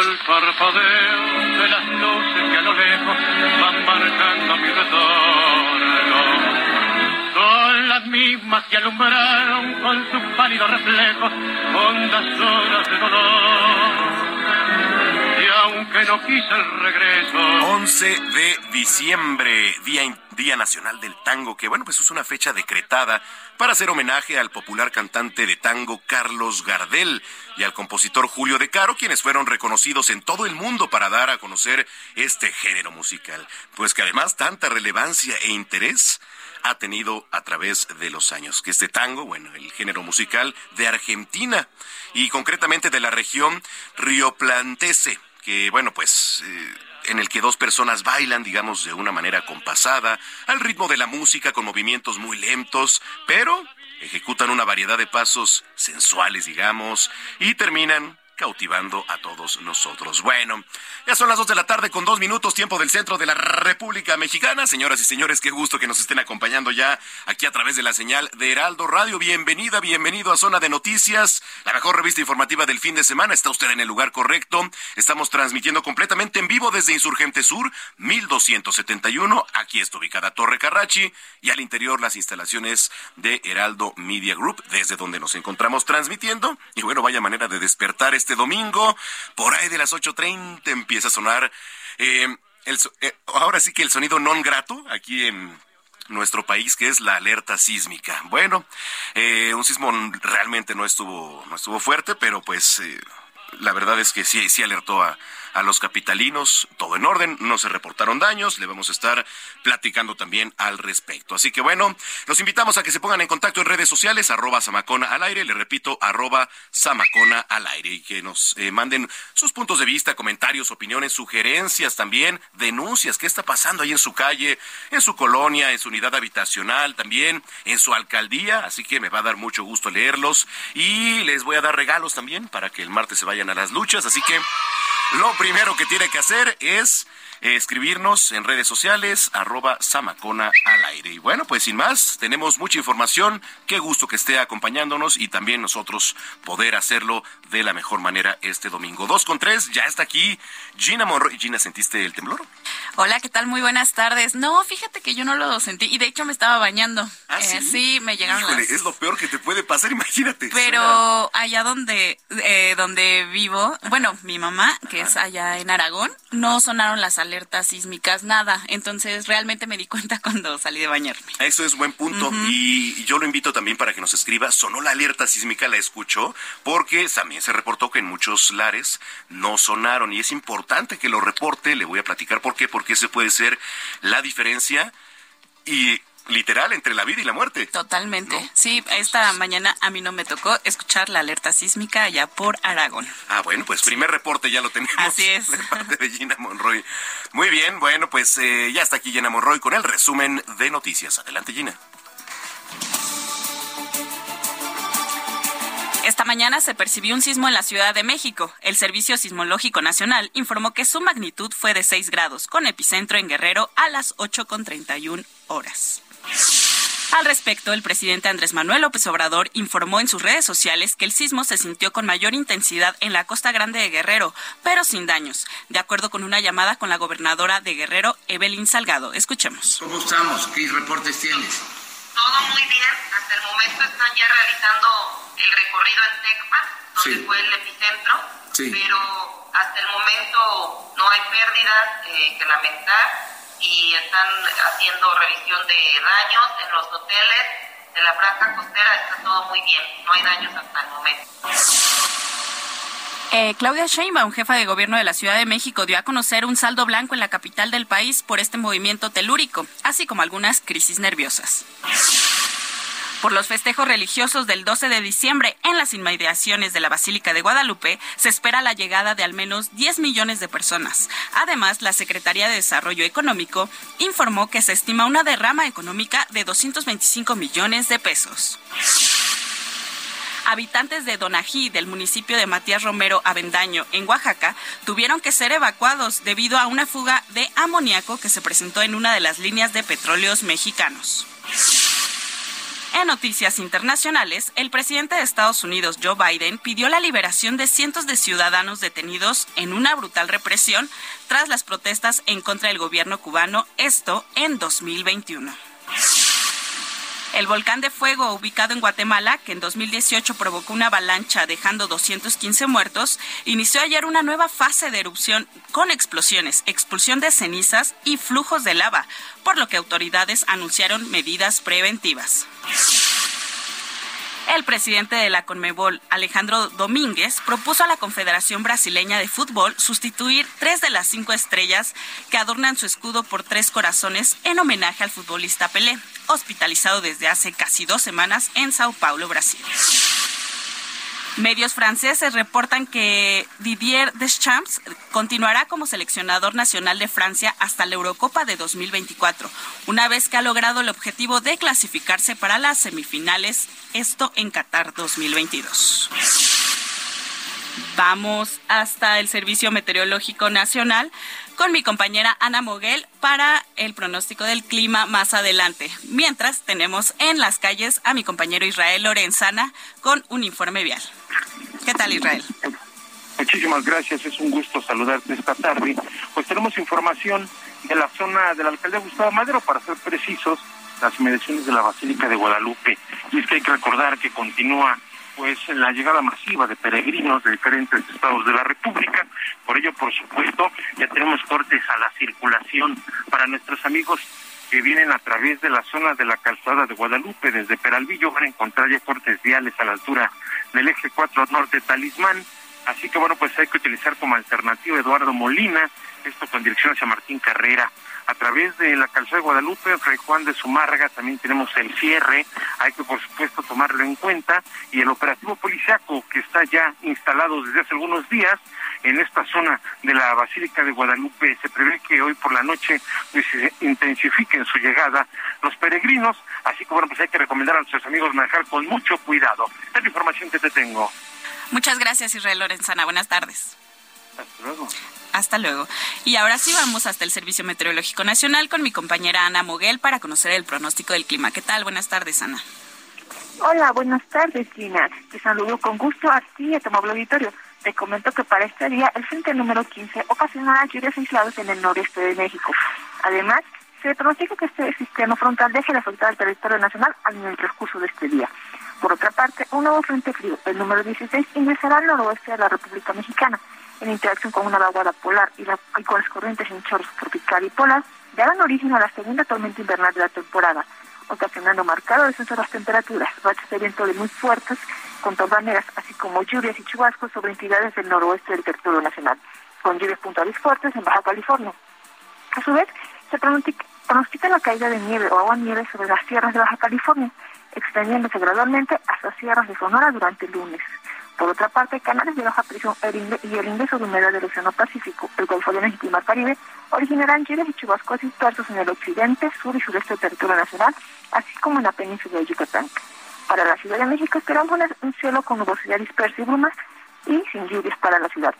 El parpadeo de las luces que a lo lejos van marcando mi retorno. Son las mismas que alumbraron con sus pálidos reflejos hondas horas de dolor. Aunque no quise el regreso. 11 de diciembre, Día Día Nacional del Tango, que bueno, pues es una fecha decretada para hacer homenaje al popular cantante de tango Carlos Gardel y al compositor Julio De Caro, quienes fueron reconocidos en todo el mundo para dar a conocer este género musical. Pues que además tanta relevancia e interés ha tenido a través de los años. Que este tango, bueno, el género musical de Argentina y concretamente de la región rioplantese, que bueno, pues eh, en el que dos personas bailan, digamos, de una manera compasada, al ritmo de la música, con movimientos muy lentos, pero ejecutan una variedad de pasos sensuales, digamos, y terminan cautivando a todos nosotros. Bueno, ya son las dos de la tarde con dos minutos, tiempo del centro de la República Mexicana. Señoras y señores, qué gusto que nos estén acompañando ya aquí a través de la señal de Heraldo Radio. Bienvenida, bienvenido a Zona de Noticias, la mejor revista informativa del fin de semana. Está usted en el lugar correcto. Estamos transmitiendo completamente en vivo desde Insurgente Sur, 1271. Aquí está ubicada Torre Carrachi y al interior las instalaciones de Heraldo Media Group, desde donde nos encontramos transmitiendo. Y bueno, vaya manera de despertar este domingo, por ahí de las 8.30 empieza a sonar, eh, el, eh, ahora sí que el sonido non grato aquí en nuestro país, que es la alerta sísmica. Bueno, eh, un sismo realmente no estuvo, no estuvo fuerte, pero pues la verdad es que sí, sí alertó a, a los capitalinos, todo en orden, no se reportaron daños, le vamos a estar platicando también al respecto. Así que bueno, los invitamos a que se pongan en contacto en redes sociales, arroba Samacona al aire, le repito, arroba Samacona al aire, y que nos eh, manden sus puntos de vista, comentarios, opiniones, sugerencias también, denuncias, qué está pasando ahí en su calle, en su colonia, en su unidad habitacional, también en su alcaldía, así que me va a dar mucho gusto leerlos y les voy a dar regalos también para que el martes se vayan a las luchas, así que lo primero que tiene que hacer es escribirnos en redes sociales, arroba Samacona al aire. Y bueno, pues sin más, tenemos mucha información. Qué gusto que esté acompañándonos y también nosotros poder hacerlo de la mejor manera este domingo. Dos con tres, ya está aquí Gina Monroy. Gina, ¿sentiste el temblor? Hola, ¿qué tal? Muy buenas tardes. No, fíjate que yo no lo sentí y de hecho me estaba bañando. ¿Ah, sí? Eh, sí, me llegaron Híjole, las- es lo peor que te puede pasar, imagínate. Pero allá donde eh, donde vivo, bueno, mi mamá, que es allá en Aragón, no sonaron las alertas sísmicas, nada. Entonces realmente me di cuenta cuando salí de bañarme. Eso es buen punto. Y yo lo invito también para que nos escriba. Sonó la alerta sísmica, la escuchó, porque también se reportó que en muchos lares no sonaron. Y es importante que lo reporte. Le voy a platicar por qué, porque ese puede ser la diferencia y literal entre la vida y la muerte. Totalmente. ¿No? Sí, esta mañana a mí no me tocó escuchar la alerta sísmica allá por Aragón. Ah, bueno, pues primer reporte ya lo tenemos. Así es. De parte de Gina Monroy. Muy bien, bueno, pues eh, ya está aquí Gina Monroy con el resumen de noticias. Adelante, Gina. Esta mañana se percibió un sismo en la Ciudad de México. El Servicio Sismológico Nacional informó que su magnitud fue de 6 grados, con epicentro en Guerrero a las 8.31 horas. Al respecto, el presidente Andrés Manuel López Obrador informó en sus redes sociales que el sismo se sintió con mayor intensidad en la costa grande de Guerrero, pero sin daños, de acuerdo con una llamada con la gobernadora de Guerrero, Evelyn Salgado. Escuchemos. ¿Cómo estamos? ¿Qué reportes tienes? Todo muy bien. Hasta el momento están ya realizando el recorrido en Tecpa, donde Sí. fue el epicentro, Sí. pero hasta el momento no hay pérdidas eh, que lamentar y están haciendo revisión de daños en los hoteles de la franja costera. Está todo muy bien. No hay daños hasta el momento. Eh, Claudia Sheinbaum, jefa de gobierno de la Ciudad de México, dio a conocer un saldo blanco en la capital del país por este movimiento telúrico, así como algunas crisis nerviosas. Por los festejos religiosos del 12 de diciembre en las inmediaciones de la Basílica de Guadalupe, se espera la llegada de al menos 10 millones de personas. Además, la Secretaría de Desarrollo Económico informó que se estima una derrama económica de 225 millones de pesos. Habitantes de Donají, del municipio de Matías Romero Avendaño, en Oaxaca, tuvieron que ser evacuados debido a una fuga de amoníaco que se presentó en una de las líneas de petróleos mexicanos. En noticias internacionales, el presidente de Estados Unidos, Joe Biden, pidió la liberación de cientos de ciudadanos detenidos en una brutal represión tras las protestas en contra del gobierno cubano, esto en 2021. El volcán de fuego ubicado en Guatemala, que en 2018 provocó una avalancha dejando 215 muertos, inició ayer una nueva fase de erupción con explosiones, expulsión de cenizas y flujos de lava, por lo que autoridades anunciaron medidas preventivas. El presidente de la Conmebol, Alejandro Domínguez, propuso a la Confederación Brasileña de Fútbol sustituir tres de las cinco estrellas que adornan su escudo por tres corazones en homenaje al futbolista Pelé, hospitalizado desde hace casi dos semanas en Sao Paulo, Brasil. Medios franceses reportan que Didier Deschamps continuará como seleccionador nacional de Francia hasta la Eurocopa de 2024, una vez que ha logrado el objetivo de clasificarse para las semifinales, esto en Qatar 2022. Vamos hasta el Servicio Meteorológico Nacional con mi compañera Ana Moguel para el pronóstico del clima más adelante. Mientras tenemos en las calles a mi compañero Israel Lorenzana con un informe vial. ¿Qué tal Israel? Muchísimas gracias, es un gusto saludarte esta tarde. Pues tenemos información de la zona de la alcaldía Gustavo Madero, para ser precisos, las inmediaciones de la Basílica de Guadalupe. Y es que hay que recordar que continúa pues la llegada masiva de peregrinos de diferentes estados de la República. Por ello, por supuesto, ya tenemos cortes a la circulación para nuestros amigos que vienen a través de la zona de la calzada de Guadalupe, desde Peralvillo, van a encontrar ya cortes viales a la altura del eje 4 norte Talismán. Así que bueno, pues hay que utilizar como alternativa Eduardo Molina, esto con dirección hacia Martín Carrera. A través de la calzada de Guadalupe, Fray Juan de Zumárraga, también tenemos el cierre, hay que por supuesto tomarlo en cuenta, y el operativo policiaco que está ya instalado desde hace algunos días en esta zona de la Basílica de Guadalupe. Se prevé que hoy por la noche pues, se intensifiquen su llegada los peregrinos, así que bueno, pues hay que recomendar a nuestros amigos manejar con mucho cuidado. Esta es la información que te tengo. Muchas gracias Israel Lorenzana. Buenas tardes. Hasta luego. Hasta luego. Y ahora sí vamos hasta el Servicio Meteorológico Nacional con mi compañera Ana Moguel para conocer el pronóstico del clima. ¿Qué tal? Buenas tardes, Ana. Hola, buenas tardes, Gina. Te saludo con gusto a ti y a tu auditorio. Te comento que para este día el frente número 15 ocasionará lluvias aisladas en el noreste de México. Además, se pronostica que este sistema frontal deje de afectar al territorio nacional en el transcurso de este día. Por otra parte, un nuevo frente frío, el número 16, ingresará al noroeste de la República Mexicana. En interacción con una vaguada polar y, la, y con las corrientes en chorros tropical y polar, darán origen a la segunda tormenta invernal de la temporada, ocasionando marcado descenso de las temperaturas, rachas de viento de muy fuertes, con torbaneras, así como lluvias y chubascos sobre entidades del noroeste del territorio nacional, con lluvias puntuales fuertes en Baja California. A su vez, se pronostica, pronostica la caída de nieve o agua nieve sobre las tierras de Baja California, extendiéndose gradualmente hasta sierras de Sonora durante el lunes. Por otra parte, canales de baja presión y el ingreso de humedad del Océano Pacífico, el Golfo de México y Mar Caribe originarán lluvias y chubascos dispersos en el occidente, sur y sureste del territorio nacional, así como en la península de Yucatán. Para la Ciudad de México esperamos un cielo con nubosidad dispersa y brumas y sin lluvias para la ciudad.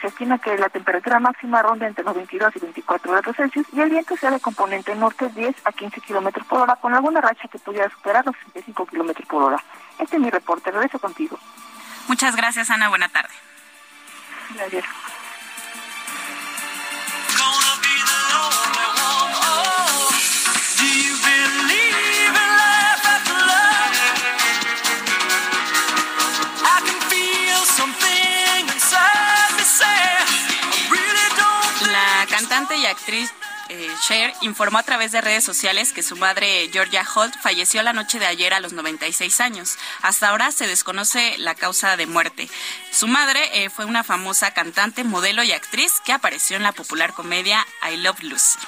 se estima que la temperatura máxima ronda entre los 22 y 24 grados Celsius y el viento sea de componente norte 10 a 15 kilómetros por hora, con alguna racha que pudiera superar los 65 kilómetros por hora. Este es mi reporte. Regreso contigo. Muchas gracias, Ana. Buena tarde. Gracias. La cantante y actriz eh, informó a través de redes sociales que su madre, Georgia Holt, falleció la noche de ayer a los 96 años. Hasta ahora se desconoce la causa de muerte. Su madre eh, fue una famosa cantante, modelo y actriz que apareció en la popular comedia I Love Lucy.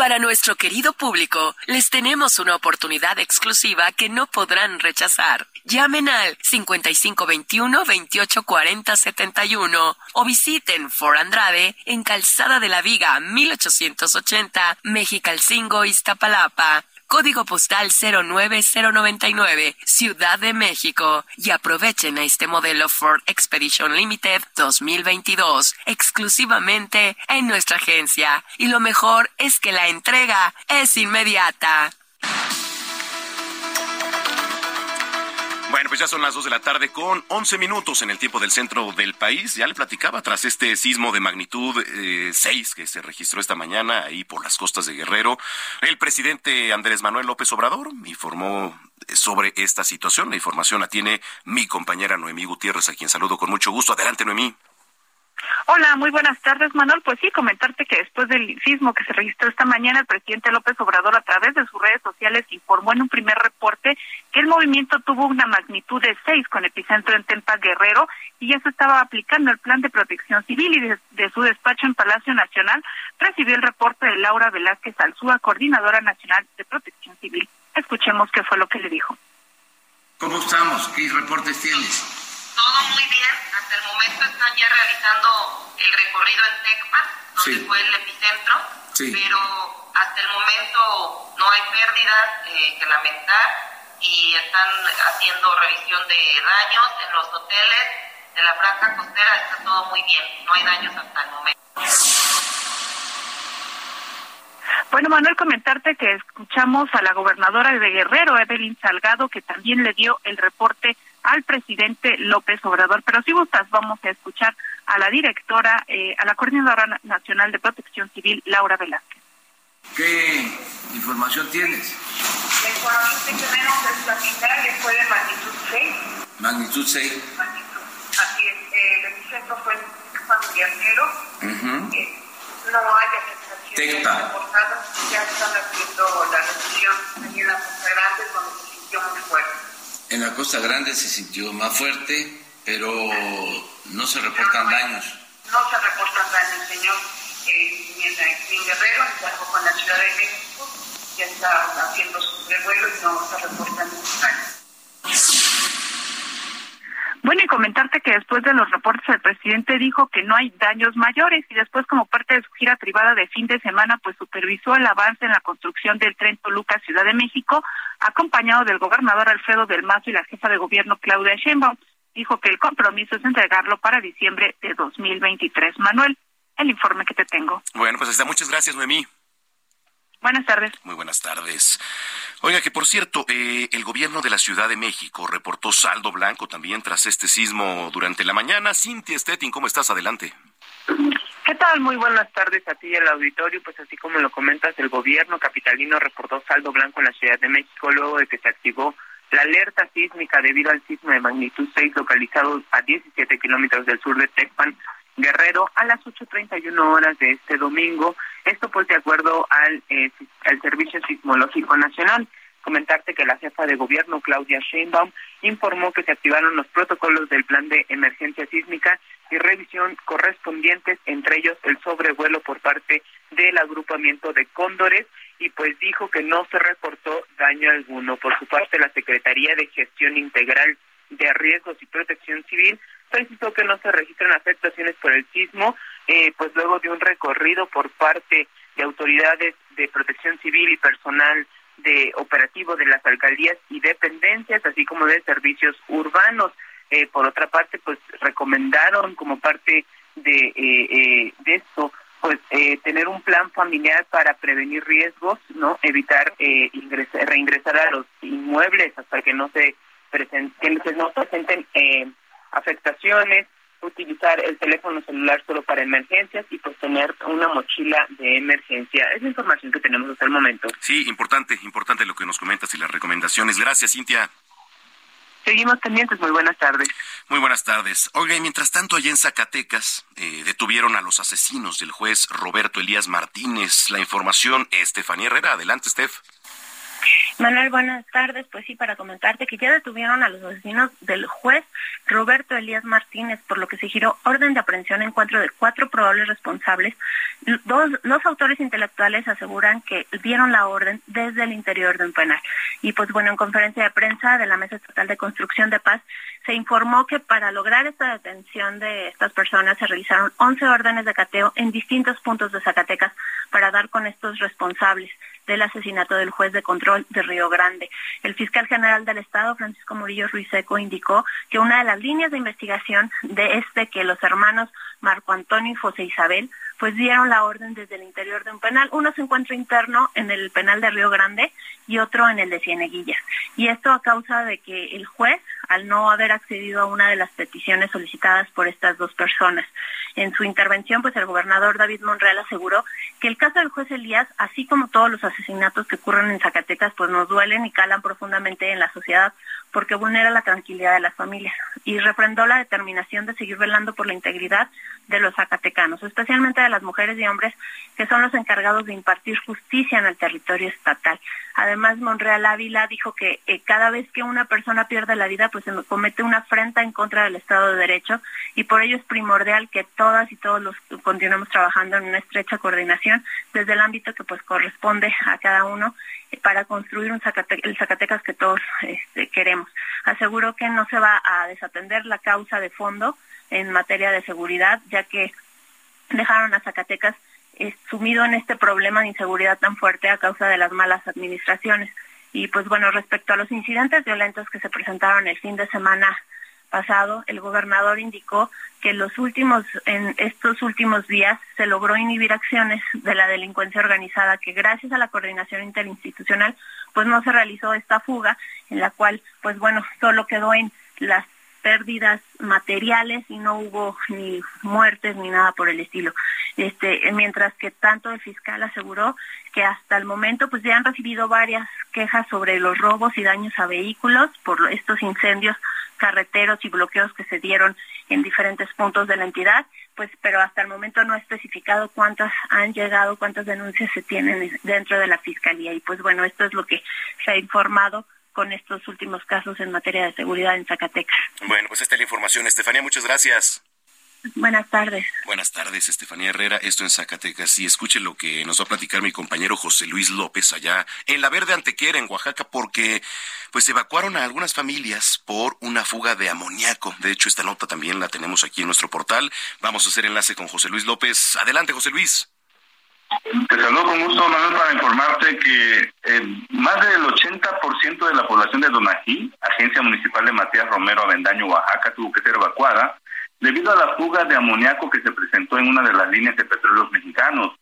Para nuestro querido público, les tenemos una oportunidad exclusiva que no podrán rechazar. Llamen al 5521 2840 71 o visiten For Andrade en Calzada de la Viga 1880, Mexicalcingo, Iztapalapa. Código postal 09099, Ciudad de México. Y aprovechen a este modelo Ford Expedition Limited 2022, exclusivamente en nuestra agencia. Y lo mejor es que la entrega es inmediata. Bueno, pues ya son las 2 de la tarde con 11 minutos en el tiempo del centro del país. Ya le platicaba tras este sismo de magnitud eh, 6 que se registró esta mañana ahí por las costas de Guerrero. El presidente Andrés Manuel López Obrador informó sobre esta situación. La información la tiene mi compañera Noemí Gutiérrez, a quien saludo con mucho gusto. Adelante, Noemí. Hola, muy buenas tardes, Manuel. Pues sí, comentarte que después del sismo que se registró esta mañana, el presidente López Obrador a través de sus redes sociales informó en un primer reporte que el movimiento tuvo una magnitud de 6 con epicentro en Tempa Guerrero y ya se estaba aplicando el plan de protección civil y de, de su despacho en Palacio Nacional recibió el reporte de Laura Velázquez Alzúa, coordinadora nacional de protección civil. Escuchemos qué fue lo que le dijo. ¿Cómo estamos? ¿Qué reportes tienes? Todo muy bien. Hasta el momento están ya realizando el recorrido en Tecpan, donde Sí. fue el epicentro, Sí. pero hasta el momento no hay pérdidas eh, que lamentar y están haciendo revisión de daños en los hoteles de la franja costera. Está todo muy bien. No hay daños hasta el momento. Bueno, Manuel, comentarte que escuchamos a la gobernadora de Guerrero, Evelyn Salgado, que también le dio el reporte al presidente López Obrador. Pero si gustas, vamos a escuchar a la directora, eh, a la coordinadora na- nacional de protección civil, Laura Velázquez. ¿Qué información tienes? La información que tenemos es la final, que fue de magnitud 6. Magnitud 6. magnitud. Así es, eh, el epicentro fue en San Guerrero. Ujú. Eh, no hay afectaciones reportadas, ya están haciendo la allí en la Costa Grande, donde se sintió muy fuerte. En la Costa Grande se sintió más fuerte, pero no se reportan daños. No se reportan daños, señor, eh, ni, en, en Guerrero, ni tampoco en la Ciudad de México. Ya está haciendo su revuelo y no se reportan daños. Bueno, y comentarte que después de los reportes el presidente dijo que no hay daños mayores y después como parte de su gira privada de fin de semana pues supervisó el avance en la construcción del tren Toluca Ciudad de México acompañado del gobernador Alfredo del Mazo y la jefa de gobierno Claudia Sheinbaum. Dijo que el compromiso es entregarlo para diciembre de 2023. Manuel, el informe que te tengo. Bueno, pues está. Muchas gracias, Noemí. Buenas tardes. Muy buenas tardes. Oiga, que por cierto, eh, el gobierno de la Ciudad de México reportó saldo blanco también tras este sismo durante la mañana. Cintia Stettin, ¿cómo estás? Adelante. ¿Qué tal? Muy buenas tardes a ti y al auditorio. Pues así como lo comentas, el gobierno capitalino reportó saldo blanco en la Ciudad de México luego de que se activó la alerta sísmica debido al sismo de magnitud 6 localizado a 17 kilómetros del sur de Tecpan, Guerrero, a las 8.31 horas de este domingo. Esto pues de acuerdo al, eh, al Servicio Sismológico Nacional. Comentarte que la jefa de gobierno, Claudia Sheinbaum, informó que se activaron los protocolos del plan de emergencia sísmica y revisión correspondientes, entre ellos el sobrevuelo por parte del agrupamiento de cóndores, y pues dijo que no se reportó daño alguno. Por su parte, la Secretaría de Gestión Integral de Riesgos y Protección Civil precisó que no se registran afectaciones por el sismo, eh, pues luego de un recorrido por parte de autoridades de protección civil y personal de operativo de las alcaldías y dependencias, así como de servicios urbanos. Eh, por otra parte, pues recomendaron como parte de, eh, eh, de esto, pues tener un plan familiar para prevenir riesgos, no evitar ingresar, reingresar a los inmuebles hasta que no se presenten, que no presenten afectaciones, utilizar el teléfono celular solo para emergencias y pues tener una mochila de emergencia. Es la información que tenemos hasta el momento. Sí, importante, importante lo que nos comentas y las recomendaciones. Gracias, Cintia. Seguimos pendientes. Muy buenas tardes. Muy buenas tardes. Oiga, y mientras tanto, allá en Zacatecas eh, detuvieron a los asesinos del juez Roberto Elías Martínez. La información, Estefanía Herrera. Adelante, Steph. Manuel, buenas tardes. Pues sí, para comentarte que ya detuvieron a los asesinos del juez Roberto Elías Martínez, por lo que se giró orden de aprehensión en cuatro de cuatro probables responsables. Dos, los autores intelectuales aseguran que dieron la orden desde el interior de un penal. Y pues bueno, en conferencia de prensa de la Mesa Estatal de Construcción de Paz, se informó que para lograr esta detención de estas personas se realizaron 11 órdenes de cateo en distintos puntos de Zacatecas para dar con estos responsables del asesinato del juez de control de Río Grande. El fiscal general del Estado, Francisco Murillo Ruiseco, indicó que una de las líneas de investigación de este que los hermanos Marco Antonio y José Isabel pues dieron la orden desde el interior de un penal. Uno se encuentra interno en el penal de Río Grande y otro en el de Cieneguillas. Y esto a causa de que el juez, al no haber accedido a una de las peticiones solicitadas por estas dos personas, en su intervención, pues el gobernador David Monreal aseguró que el caso del juez Elías, así como todos los asesinatos que ocurren en Zacatecas, pues nos duelen y calan profundamente en la sociedad porque vulnera la tranquilidad de las familias y refrendó la determinación de seguir velando por la integridad de los zacatecanos, especialmente de las mujeres y hombres que son los encargados de impartir justicia en el territorio estatal. Además, Monreal Ávila dijo que eh, cada vez que una persona pierde la vida, pues se comete una afrenta en contra del Estado de Derecho y por ello es primordial que todas y todos los continuemos trabajando en una estrecha coordinación desde el ámbito que pues corresponde a cada uno para construir un el Zacatecas que todos este, queremos. Aseguro que no se va a desatender la causa de fondo en materia de seguridad, ya que dejaron a Zacatecas eh, sumido en este problema de inseguridad tan fuerte a causa de las malas administraciones. Y pues bueno, respecto a los incidentes violentos que se presentaron el fin de semana pasado, el gobernador indicó que los últimos, en estos últimos días se logró inhibir acciones de la delincuencia organizada que gracias a la coordinación interinstitucional pues no se realizó esta fuga en la cual pues bueno solo quedó en las pérdidas materiales y no hubo ni muertes ni nada por el estilo. Este, mientras que tanto el fiscal aseguró que hasta el momento pues ya han recibido varias quejas sobre los robos y daños a vehículos por estos incendios carreteros y bloqueos que se dieron en diferentes puntos de la entidad, pues pero hasta el momento no ha especificado cuántas han llegado, cuántas denuncias se tienen dentro de la fiscalía y pues bueno, esto es lo que se ha informado con estos últimos casos en materia de seguridad en Zacatecas. Bueno, pues esta es la información, Estefanía, muchas gracias. Buenas tardes. Buenas tardes, Estefanía Herrera. Esto en Zacatecas. Y escuche lo que nos va a platicar mi compañero José Luis López allá en la Verde Antequera, en Oaxaca, porque pues evacuaron a algunas familias por una fuga de amoníaco. De hecho, esta nota también la tenemos aquí en nuestro portal. Vamos a hacer enlace con José Luis López. Adelante, José Luis. Te saludo con gusto, Manuel, para informarte que eh, más del 80% de la población de Donají, agencia municipal de Matías Romero Avendaño, Oaxaca, tuvo que ser evacuada debido a la fuga de amoníaco que se presentó en una de las líneas de petróleos mexicanos.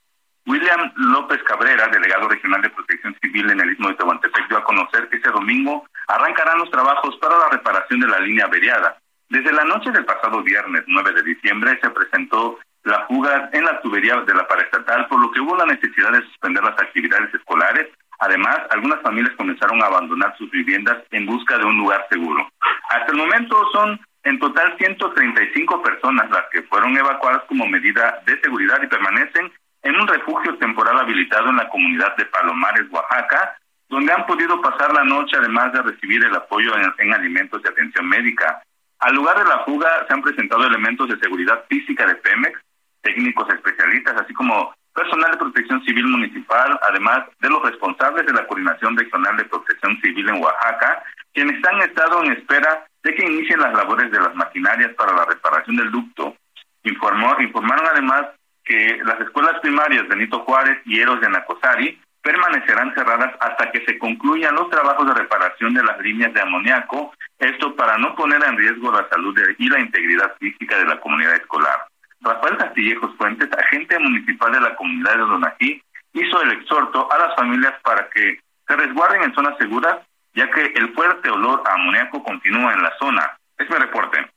William López Cabrera, delegado regional de Protección Civil en el Istmo de Tehuantepec, dio a conocer que ese domingo arrancarán los trabajos para la reparación de la línea averiada. Desde la noche del pasado viernes 9 de diciembre se presentó la fuga en la tubería de la paraestatal, por lo que hubo la necesidad de suspender las actividades escolares. Además, algunas familias comenzaron a abandonar sus viviendas en busca de un lugar seguro. Hasta el momento son en total, 135 personas las que fueron evacuadas como medida de seguridad y permanecen en un refugio temporal habilitado en la comunidad de Palomares, Oaxaca, donde han podido pasar la noche además de recibir el apoyo en, alimentos y atención médica. Al lugar de la fuga se han presentado elementos de seguridad física de Pemex, técnicos especialistas, así como personal de protección civil municipal, además de los responsables de la Coordinación Regional de Protección Civil en Oaxaca, quienes han estado en espera de que inicien las labores de las maquinarias para la reparación del ducto. Informó, informaron además que las escuelas primarias Benito Juárez y Eros de Nacosari permanecerán cerradas hasta que se concluyan los trabajos de reparación de las líneas de amoníaco, esto para no poner en riesgo la salud y la integridad física de la comunidad escolar. Rafael Castillejos Fuentes, agente municipal de la comunidad de Donají, hizo el exhorto a las familias para que se resguarden en zonas seguras, ya que el fuerte olor a amoníaco continúa en la zona. Es mi reporte.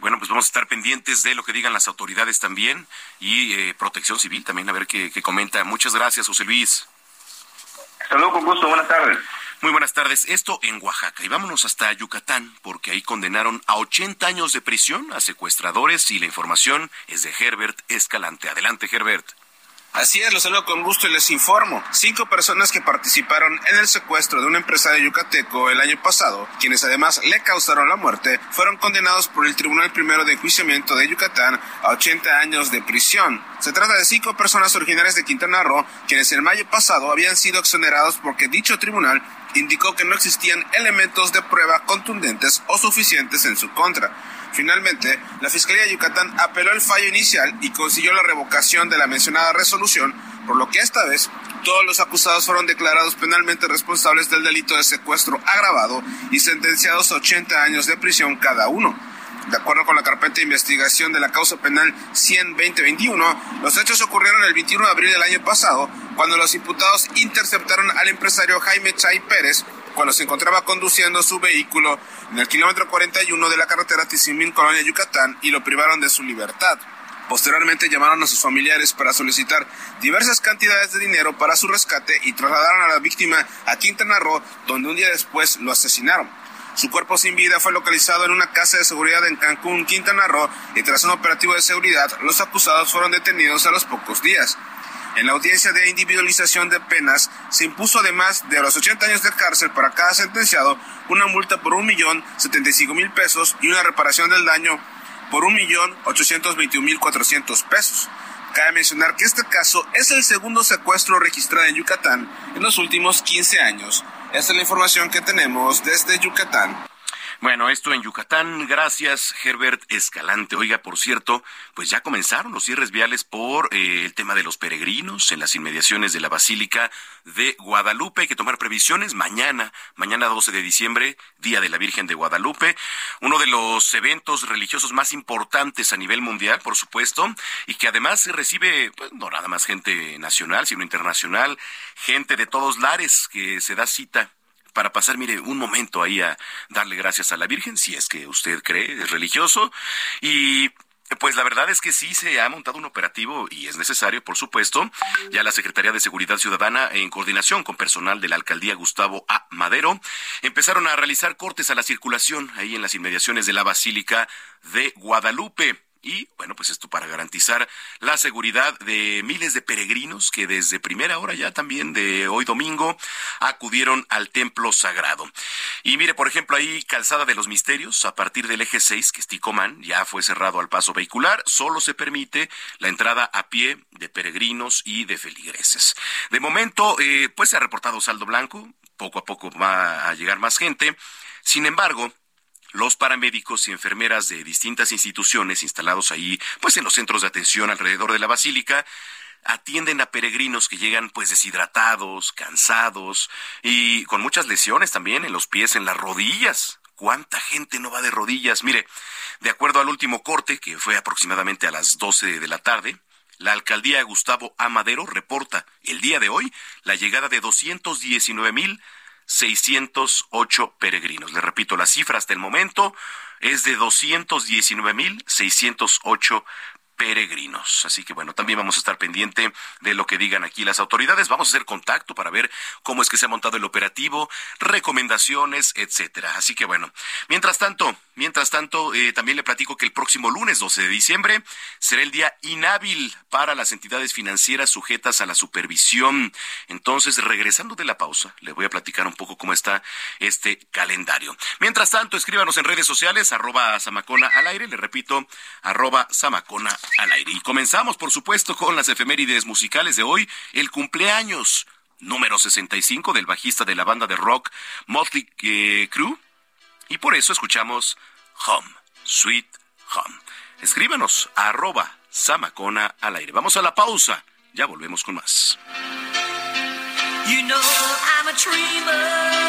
Bueno, pues vamos a estar pendientes de lo que digan las autoridades también y eh, Protección Civil también, a ver qué, qué comenta. Muchas gracias, José Luis. Hasta luego, con gusto. Buenas tardes. Muy buenas tardes. Esto en Oaxaca. Y vámonos hasta Yucatán, porque ahí condenaron a 80 años de prisión a secuestradores y la información es de Herbert Escalante. Adelante, Herbert. Así es, los saludo con gusto y les informo. Cinco personas que participaron en el secuestro de un empresario yucateco el año pasado, quienes además le causaron la muerte, fueron condenados por el Tribunal Primero de Enjuiciamiento de Yucatán a 80 años de prisión. Se trata de cinco personas originarias de Quintana Roo, quienes el mayo pasado habían sido exonerados porque dicho tribunal indicó que no existían elementos de prueba contundentes o suficientes en su contra. Finalmente, la Fiscalía de Yucatán apeló el fallo inicial y consiguió la revocación de la mencionada resolución, por lo que esta vez todos los acusados fueron declarados penalmente responsables del delito de secuestro agravado y sentenciados a 80 años de prisión cada uno. De acuerdo con la carpeta de investigación de la causa penal 100-2021, los hechos ocurrieron el 21 de abril del año pasado, cuando los imputados interceptaron al empresario Jaime Chay Pérez cuando se encontraba conduciendo su vehículo en el kilómetro 41 de la carretera Tizimín, Colonia Yucatán, y lo privaron de su libertad. Posteriormente llamaron a sus familiares para solicitar diversas cantidades de dinero para su rescate y trasladaron a la víctima a Quintana Roo, donde un día después lo asesinaron. Su cuerpo sin vida fue localizado en una casa de seguridad en Cancún, Quintana Roo, y tras un operativo de seguridad, los acusados fueron detenidos a los pocos días. En la audiencia de individualización de penas se impuso además de los 80 años de cárcel para cada sentenciado una multa por 1.075.000 pesos y una reparación del daño por 1.821.400 pesos. Cabe mencionar que este caso es el segundo secuestro registrado en Yucatán en los últimos 15 años. Esta es la información que tenemos desde Yucatán. Bueno, esto en Yucatán, gracias Herbert Escalante. Oiga, por cierto, pues ya comenzaron los cierres viales por eh, el tema de los peregrinos en las inmediaciones de la Basílica de Guadalupe. Hay que tomar previsiones mañana, mañana 12 de diciembre, Día de la Virgen de Guadalupe, uno de los eventos religiosos más importantes a nivel mundial, por supuesto, y que además recibe, pues, no nada más gente nacional, sino internacional, gente de todos lares que se da cita para pasar, mire, un momento ahí a darle gracias a la Virgen, si es que usted cree, es religioso, y pues la verdad es que sí se ha montado un operativo y es necesario, por supuesto. Ya la Secretaría de Seguridad Ciudadana, en coordinación con personal de la alcaldía Gustavo A. Madero, empezaron a realizar cortes a la circulación ahí en las inmediaciones de la Basílica de Guadalupe. Y bueno, pues esto para garantizar la seguridad de miles de peregrinos que desde primera hora ya también de hoy domingo acudieron al templo sagrado. Y mire, por ejemplo, ahí Calzada de los Misterios, a partir del eje 6, que es Ticomán, ya fue cerrado al paso vehicular, solo se permite la entrada a pie de peregrinos y de feligreses. De momento, eh, pues se ha reportado saldo blanco, poco a poco va a llegar más gente. Sin embargo, los paramédicos y enfermeras de distintas instituciones instalados ahí, pues en los centros de atención alrededor de la basílica, atienden a peregrinos que llegan pues deshidratados, cansados y con muchas lesiones también en los pies, en las rodillas. ¿Cuánta gente no va de rodillas? Mire, de acuerdo al último corte, que fue aproximadamente a las 12 de la tarde, la alcaldía Gustavo Amadero reporta el día de hoy la llegada de 219 mil 608 peregrinos. Le repito, la cifra hasta el momento es de 219.608 peregrinos. Así que bueno, también vamos a estar pendiente de lo que digan aquí las autoridades. Vamos a hacer contacto para ver cómo es que se ha montado el operativo, recomendaciones, etcétera. Así que bueno, mientras tanto, mientras tanto, eh, también le platico que el próximo lunes 12 de diciembre será el día inhábil para las entidades financieras sujetas a la supervisión. Entonces, regresando de la pausa, le voy a platicar un poco cómo está este calendario. Mientras tanto, escríbanos en redes sociales, arroba Samacona al aire, le repito, arroba Samacona al aire. Y comenzamos, por supuesto, con las efemérides musicales de hoy, el cumpleaños número 65 del bajista de la banda de rock Motley eh, Crue. Y por eso escuchamos Home, Sweet Home. Escríbanos a arroba Zamacona al aire. Vamos a la pausa. Ya volvemos con más. You know I'm a dreamer,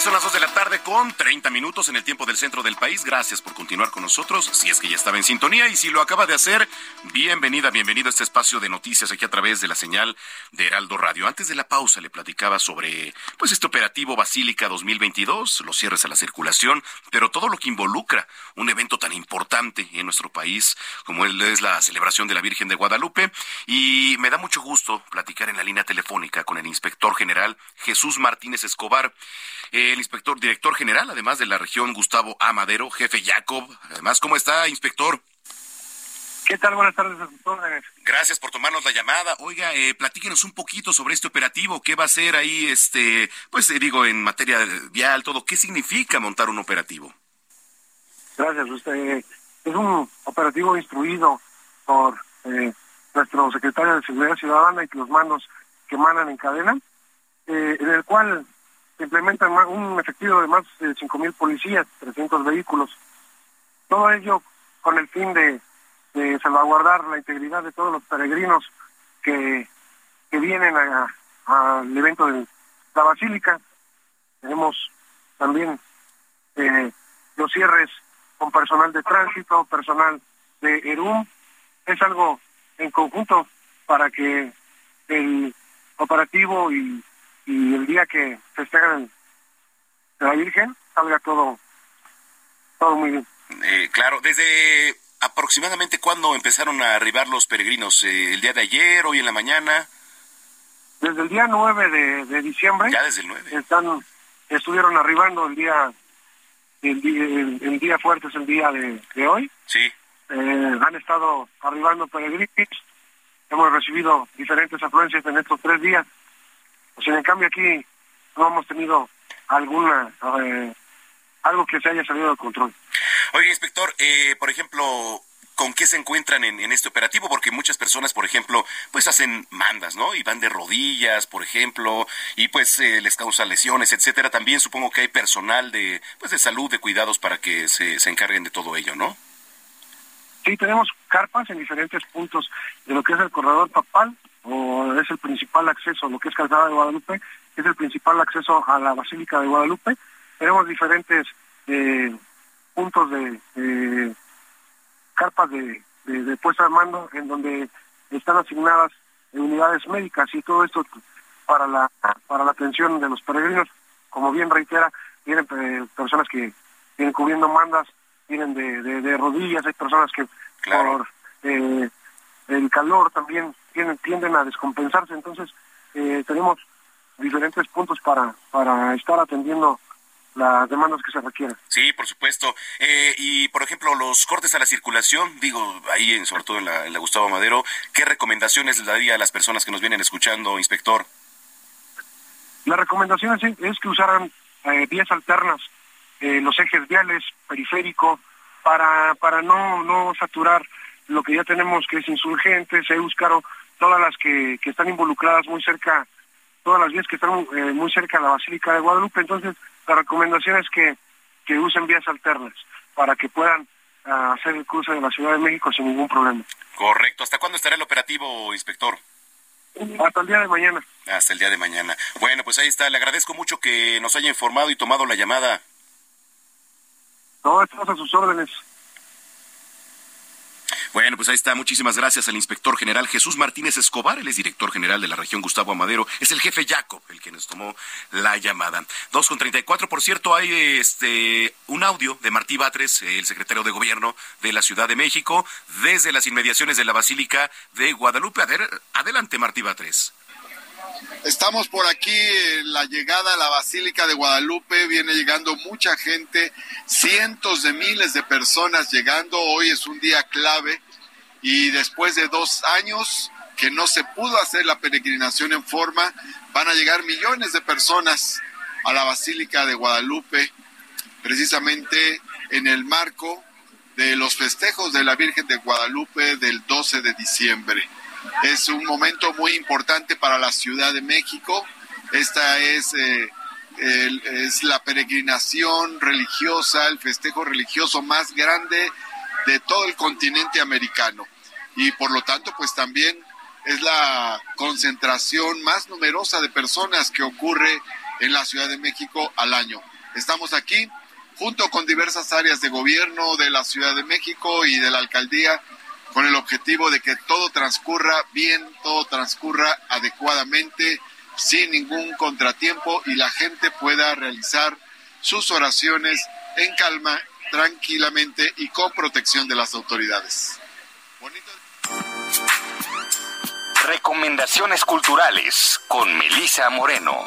Son las 2 de la tarde con 30 minutos en el tiempo del centro del país. Gracias por continuar con nosotros. Si es que ya estaba en sintonía y si lo acaba de hacer, bienvenida, bienvenido a este espacio de noticias aquí a través de la señal de Heraldo Radio. Antes de la pausa le platicaba sobre pues este operativo Basílica 2022, los cierres a la circulación, pero todo lo que involucra un evento tan importante en nuestro país como es la celebración de la Virgen de Guadalupe. Y me da mucho gusto platicar en la línea telefónica con el inspector general Jesús Martínez Escobar el inspector director general, además de la región Gustavo Amadero, jefe Jacob. Además, ¿cómo está, inspector? ¿Qué tal? Buenas tardes órdenes. Gracias por tomarnos la llamada. Oiga, eh, platíquenos un poquito sobre este operativo. ¿Qué va a ser ahí, este, pues eh, digo, en materia vial, todo? ¿Qué significa montar un operativo? Gracias. Usted es un operativo instruido por eh, nuestro secretario de Seguridad Ciudadana y los mandos que emanan en cadena, eh, en el cual se implementa un efectivo de más de 5.000 policías, 300 vehículos. Todo ello con el fin de, salvaguardar la integridad de todos los peregrinos que, que vienen al evento de la Basílica. Tenemos también eh, los cierres con personal de tránsito, personal de ERUM. Es algo en conjunto para que el operativo y, y el día que festejan la Virgen salga todo, todo muy bien. Eh, claro, desde aproximadamente cuándo empezaron a arribar los peregrinos, Eh, el día de ayer, hoy en la mañana. Desde el día 9 de, de diciembre Ya desde el 9. están, estuvieron arribando el día, el, día- el, el día fuerte es el día de, de hoy. Sí. Eh, han estado arribando peregrinos. Hemos recibido diferentes afluencias en estos tres días. O sea, en cambio aquí no hemos tenido alguna eh, algo que se haya salido de control. Oiga, inspector, eh, por ejemplo, ¿con qué se encuentran en, en este operativo? Porque muchas personas, por ejemplo, pues hacen mandas, ¿no? Y van de rodillas, por ejemplo, y pues eh, les causa lesiones, etcétera. También supongo que hay personal de, pues de salud, de cuidados para que se, se encarguen de todo ello, ¿no? Sí, tenemos carpas en diferentes puntos de lo que es el corredor papal, o es el principal acceso, lo que es Calzada de Guadalupe, es el principal acceso a la Basílica de Guadalupe. Tenemos diferentes eh, puntos de de carpas de, de, de puesta de mando en donde están asignadas unidades médicas y todo esto para la para la atención de los peregrinos. Como bien reitera, vienen eh, personas que vienen cubriendo mandas, vienen de, de, de rodillas, hay personas que por eh, el calor también tienden, tienden a descompensarse, entonces eh, tenemos diferentes puntos para, para estar atendiendo las demandas que se requieran. Sí, por supuesto. Eh, y, por ejemplo, los cortes a la circulación, digo, ahí, en, sobre todo en la, en la Gustavo Madero, ¿qué recomendaciones le daría a las personas que nos vienen escuchando, inspector? La recomendación es, es que usaran eh, vías alternas eh, los ejes viales, periférico, para, para no, no saturar lo que ya tenemos que es insurgentes, Euskaro, todas las que, que están involucradas muy cerca, todas las vías que están eh, muy cerca de la Basílica de Guadalupe. Entonces, la recomendación es que, que usen vías alternas para que puedan ah, hacer el cruce de la Ciudad de México sin ningún problema. Correcto. ¿Hasta cuándo estará el operativo, inspector? Hasta el día de mañana. Hasta el día de mañana. Bueno, pues ahí está. Le agradezco mucho que nos haya informado y tomado la llamada. No, estamos a sus órdenes. Bueno, pues ahí está. Muchísimas gracias al inspector general Jesús Martínez Escobar. Él es director general de la región Gustavo Amadero. Es el jefe Jacob el que nos tomó la llamada. Dos con treinta y cuatro. Por cierto, hay este un audio de Martí Batres, el secretario de gobierno de la Ciudad de México, desde las inmediaciones de la Basílica de Guadalupe. Adelante, Martí Batres. Estamos por aquí en la llegada a la Basílica de Guadalupe, viene llegando mucha gente, cientos de miles de personas llegando, hoy es un día clave. Y después de dos años que no se pudo hacer la peregrinación en forma, van a llegar millones de personas a la Basílica de Guadalupe, precisamente en el marco de los festejos de la Virgen de Guadalupe del 12 de diciembre. Es un momento muy importante para la Ciudad de México. Esta es, eh, es la peregrinación religiosa, el festejo religioso más grande de todo el continente americano. Y por lo tanto, pues también es la concentración más numerosa de personas que ocurre en la Ciudad de México al año. Estamos aquí junto con diversas áreas de gobierno de la Ciudad de México y de la alcaldía con el objetivo de que todo transcurra bien, todo transcurra adecuadamente, sin ningún contratiempo y la gente pueda realizar sus oraciones en calma, tranquilamente y con protección de las autoridades. Recomendaciones culturales con Melisa Moreno.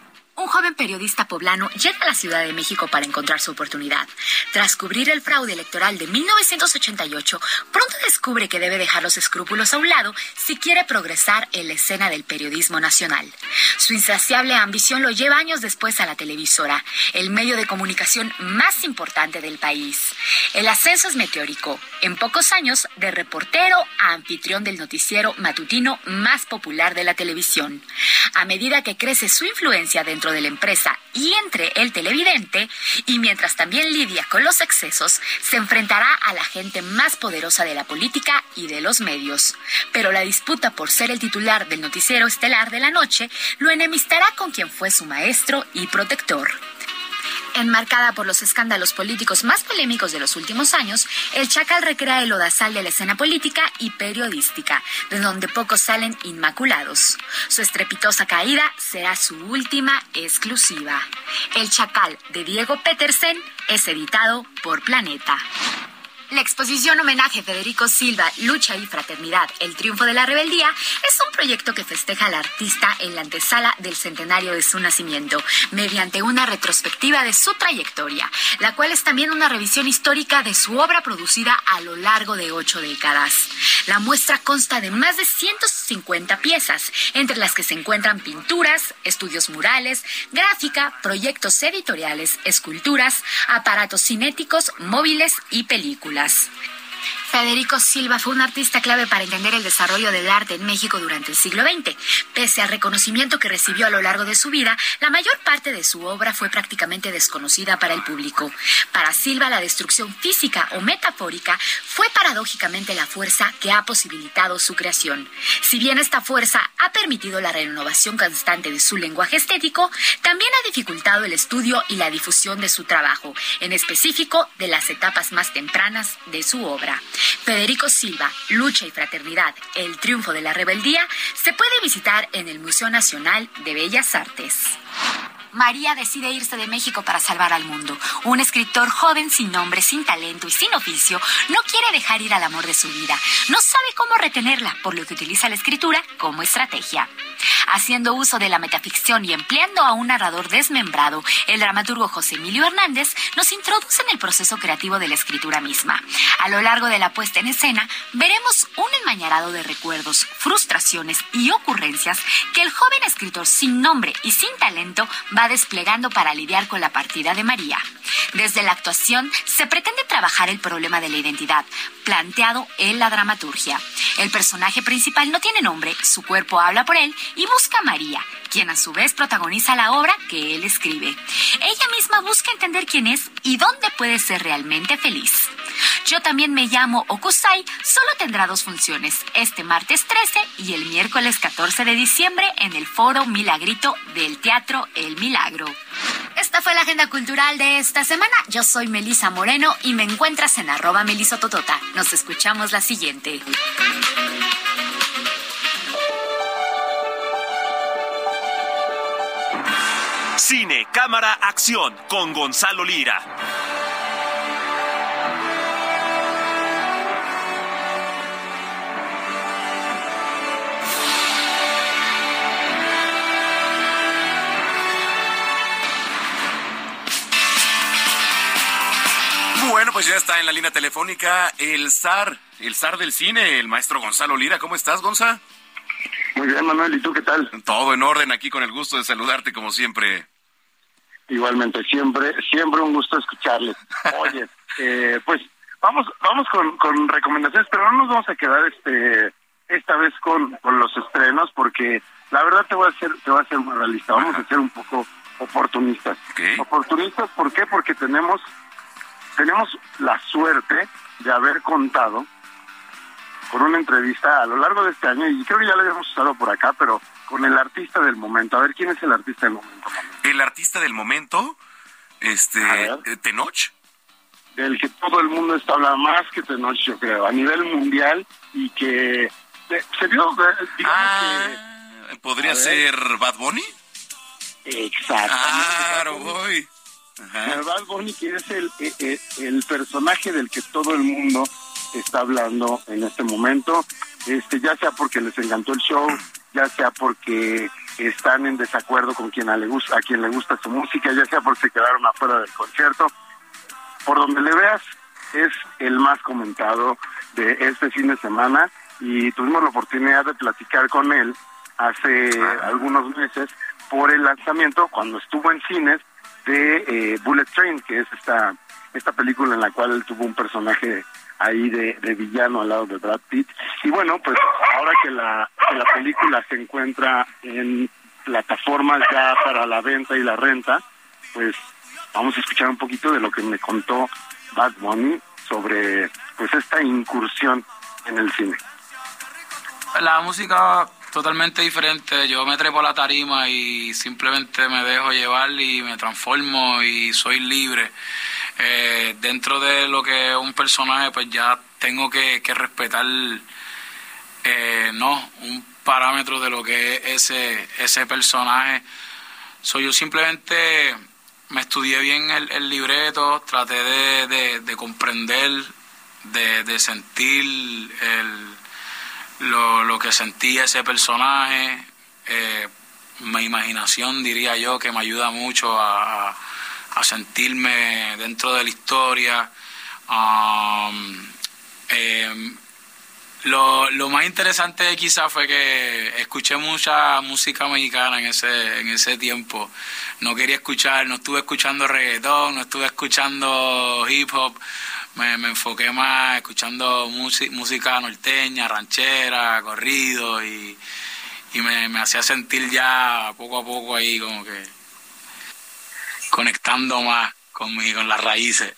Un joven periodista poblano llega a la Ciudad de México para encontrar su oportunidad. Tras cubrir el fraude electoral de 1988, pronto descubre que debe dejar los escrúpulos a un lado si quiere progresar en la escena del periodismo nacional. Su insaciable ambición lo lleva años después a la televisora, el medio de comunicación más importante del país. El ascenso es meteórico. En pocos años, de reportero a anfitrión del noticiero matutino más popular de la televisión. A medida que crece su influencia dentro de la empresa y entre el televidente, y mientras también lidia con los excesos, se enfrentará a la gente más poderosa de la política y de los medios. Pero la disputa por ser el titular del noticiero estelar de la noche lo enemistará con quien fue su maestro y protector. Enmarcada por los escándalos políticos más polémicos de los últimos años, el Chacal recrea el odasal de la escena política y periodística, de donde pocos salen inmaculados. Su estrepitosa caída será su última exclusiva. El Chacal de Diego Petersen es editado por Planeta. La exposición homenaje Federico Silva, Lucha y Fraternidad, el triunfo de la rebeldía, es un proyecto que festeja al artista en la antesala del centenario de su nacimiento, mediante una retrospectiva de su trayectoria, la cual es también una revisión histórica de su obra producida a lo largo de ocho décadas. La muestra consta de más de 150 piezas, entre las que se encuentran pinturas, estudios murales, gráfica, proyectos editoriales, esculturas, aparatos cinéticos, móviles y películas. Nicolás. Federico Silva fue un artista clave para entender el desarrollo del arte en México durante el siglo XX. Pese al reconocimiento que recibió a lo largo de su vida, la mayor parte de su obra fue prácticamente desconocida para el público. Para Silva, la destrucción física o metafórica fue paradójicamente la fuerza que ha posibilitado su creación. Si bien esta fuerza ha permitido la renovación constante de su lenguaje estético, también ha dificultado el estudio y la difusión de su trabajo, en específico de las etapas más tempranas de su obra. Federico Silva, Lucha y Fraternidad, El Triunfo de la Rebeldía, se puede visitar en el Museo Nacional de Bellas Artes. María decide irse de México para salvar al mundo. Un escritor joven sin nombre, sin talento y sin oficio no quiere dejar ir al amor de su vida. No sabe cómo retenerla, por lo que utiliza la escritura como estrategia. Haciendo uso de la metaficción y empleando a un narrador desmembrado, el dramaturgo José Emilio Hernández nos introduce en el proceso creativo de la escritura misma. A lo largo de la puesta en escena, veremos un enmañarado de recuerdos, frustraciones y ocurrencias que el joven escritor sin nombre y sin talento va desplegando para lidiar con la partida de María. Desde la actuación se pretende trabajar el problema de la identidad, planteado en la dramaturgia. El personaje principal no tiene nombre, su cuerpo habla por él y busca a María, quien a su vez protagoniza la obra que él escribe. Ella misma busca entender quién es y dónde puede ser realmente feliz. Yo también me llamo Okusai, solo tendrá dos funciones, este martes 13 y el miércoles 14 de diciembre en el Foro Milagrito del Teatro El Milagro. Esta fue la agenda cultural de esta semana. Yo soy Melisa Moreno y me encuentras en arroba melisototota. Nos escuchamos la siguiente. Cine, cámara, acción con Gonzalo Lira. Bueno, pues ya está en la línea telefónica el zar, el zar del cine, el maestro Gonzalo Lira. ¿Cómo estás, Gonza? Muy bien, Manuel. ¿Y tú qué tal? Todo en orden aquí con el gusto de saludarte como siempre. Igualmente, siempre, siempre un gusto escucharles. Oye, eh, pues vamos, vamos con, con recomendaciones, pero no nos vamos a quedar este esta vez con, con los estrenos, porque la verdad te voy a hacer, te voy a hacer muy realista. Vamos a ser un poco oportunistas. Oportunistas, ¿por qué? Porque tenemos tenemos la suerte de haber contado con una entrevista a lo largo de este año, y creo que ya lo habíamos usado por acá, pero con el artista del momento. A ver, ¿quién es el artista del momento? El artista del momento, este, eh, Tenoch. Del que todo el mundo está hablando más que Tenoch, yo creo, a nivel mundial, y que eh, se vio, eh, digamos ah, ¿Podría ser Bad Bunny? Exacto. Claro, voy. Bad Bunny que es el, el, el personaje del que todo el mundo está hablando en este momento, este ya sea porque les encantó el show, ya sea porque están en desacuerdo con quien le gusta, a quien le gusta su música, ya sea porque se quedaron afuera del concierto. Por donde le veas, es el más comentado de este fin de semana y tuvimos la oportunidad de platicar con él hace algunos meses por el lanzamiento, cuando estuvo en cines, de eh, Bullet Train, que es esta, esta película en la cual él tuvo un personaje ahí de, villano al lado de Brad Pitt. Y bueno, pues ahora que la, que la película se encuentra en plataformas ya para la venta y la renta, pues vamos a escuchar un poquito de lo que me contó Bad Bunny sobre pues esta incursión en el cine. La música totalmente diferente. Yo me trepo a la tarima y simplemente me dejo llevar y me transformo y soy libre. Eh, dentro de lo que es un personaje, pues ya tengo que, respetar, eh, no, un parámetro de lo que es ese, ese personaje. Soy yo simplemente me estudié bien el, libreto, traté de, comprender, de, sentir el, lo, que sentía ese personaje. Eh, mi imaginación, diría yo, que me ayuda mucho a a sentirme dentro de la historia. Um, em, lo, lo, más interesante quizás fue que escuché mucha música mexicana en ese, en ese tiempo. No quería escuchar, no estuve escuchando reggaetón, no estuve escuchando hip hop. Me, me enfoqué más escuchando música norteña, ranchera, corrido y, y me, me hacía sentir ya poco a poco ahí como que conectando más conmigo, con las raíces.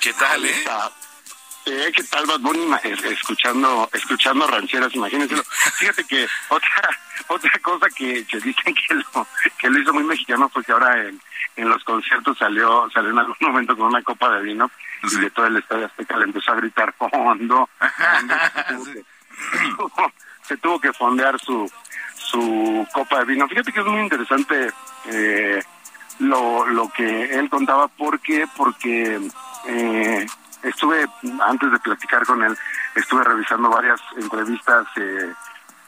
¿Qué tal, eh? Eh, ¿Qué tal Bad Bunny escuchando, escuchando rancheras? Imagínense. Fíjate que otra otra cosa que, que dicen que lo, que lo hizo muy mexicano fue que ahora en, en los conciertos salió salió en algún momento con una copa de vino y de todo el estadio Azteca le empezó a gritar fondo. se tuvo que fondear su su copa de vino. Fíjate que es muy interesante eh, lo, lo que él contaba, porque porque eh, estuve, antes de platicar con él, estuve revisando varias entrevistas eh,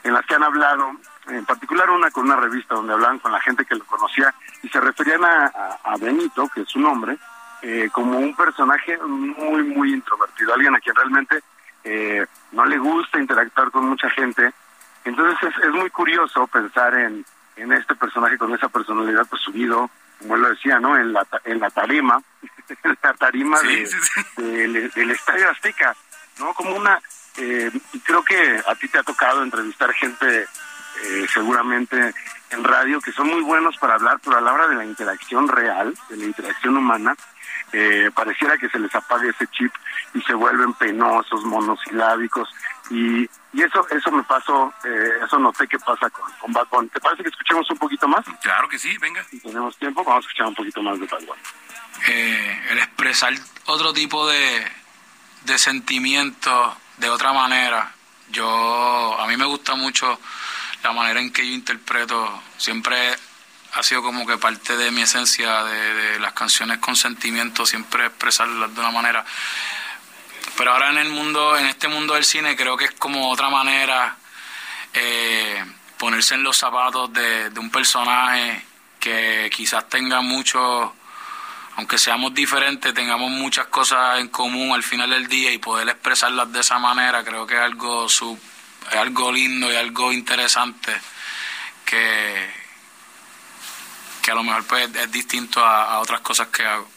en las que han hablado, en particular una con una revista donde hablaban con la gente que lo conocía y se referían a, Benito, que es su nombre, eh, como un personaje muy, muy introvertido, alguien a quien realmente eh, no le gusta interactuar con mucha gente. Entonces es, es muy curioso pensar en, en este personaje con esa personalidad pues subido, como lo decía, ¿no? En la, en la tarima, en la tarima de, Del, del Estadio Azteca, ¿no? Como una, eh, creo que a ti te ha tocado entrevistar gente eh, seguramente en radio que son muy buenos para hablar, pero a la hora de la interacción real, de la interacción humana, eh, pareciera que se les apague ese chip y se vuelven penosos, monosilábicos y, y eso eso me pasó, eh, eso noté que pasa con, con Bad Bunny. ¿Te parece que escuchemos un poquito más? Claro que sí, venga. Si tenemos tiempo, vamos a escuchar un poquito más de Bad Bunny. Eh, el expresar otro tipo de, de sentimientos de otra manera. Yo, a mí me gusta mucho la manera en que yo interpreto, siempre ha sido como que parte de mi esencia de, las canciones con sentimiento, siempre expresarlas de una manera. Pero ahora en el mundo, en este mundo del cine, creo que es como otra manera eh, ponerse en los zapatos de, de un personaje que quizás tenga mucho, aunque seamos diferentes, tengamos muchas cosas en común al final del día y poder expresarlas de esa manera, creo que es algo sub, algo lindo y algo interesante que, que a lo mejor pues, es distinto a, a otras cosas que hago.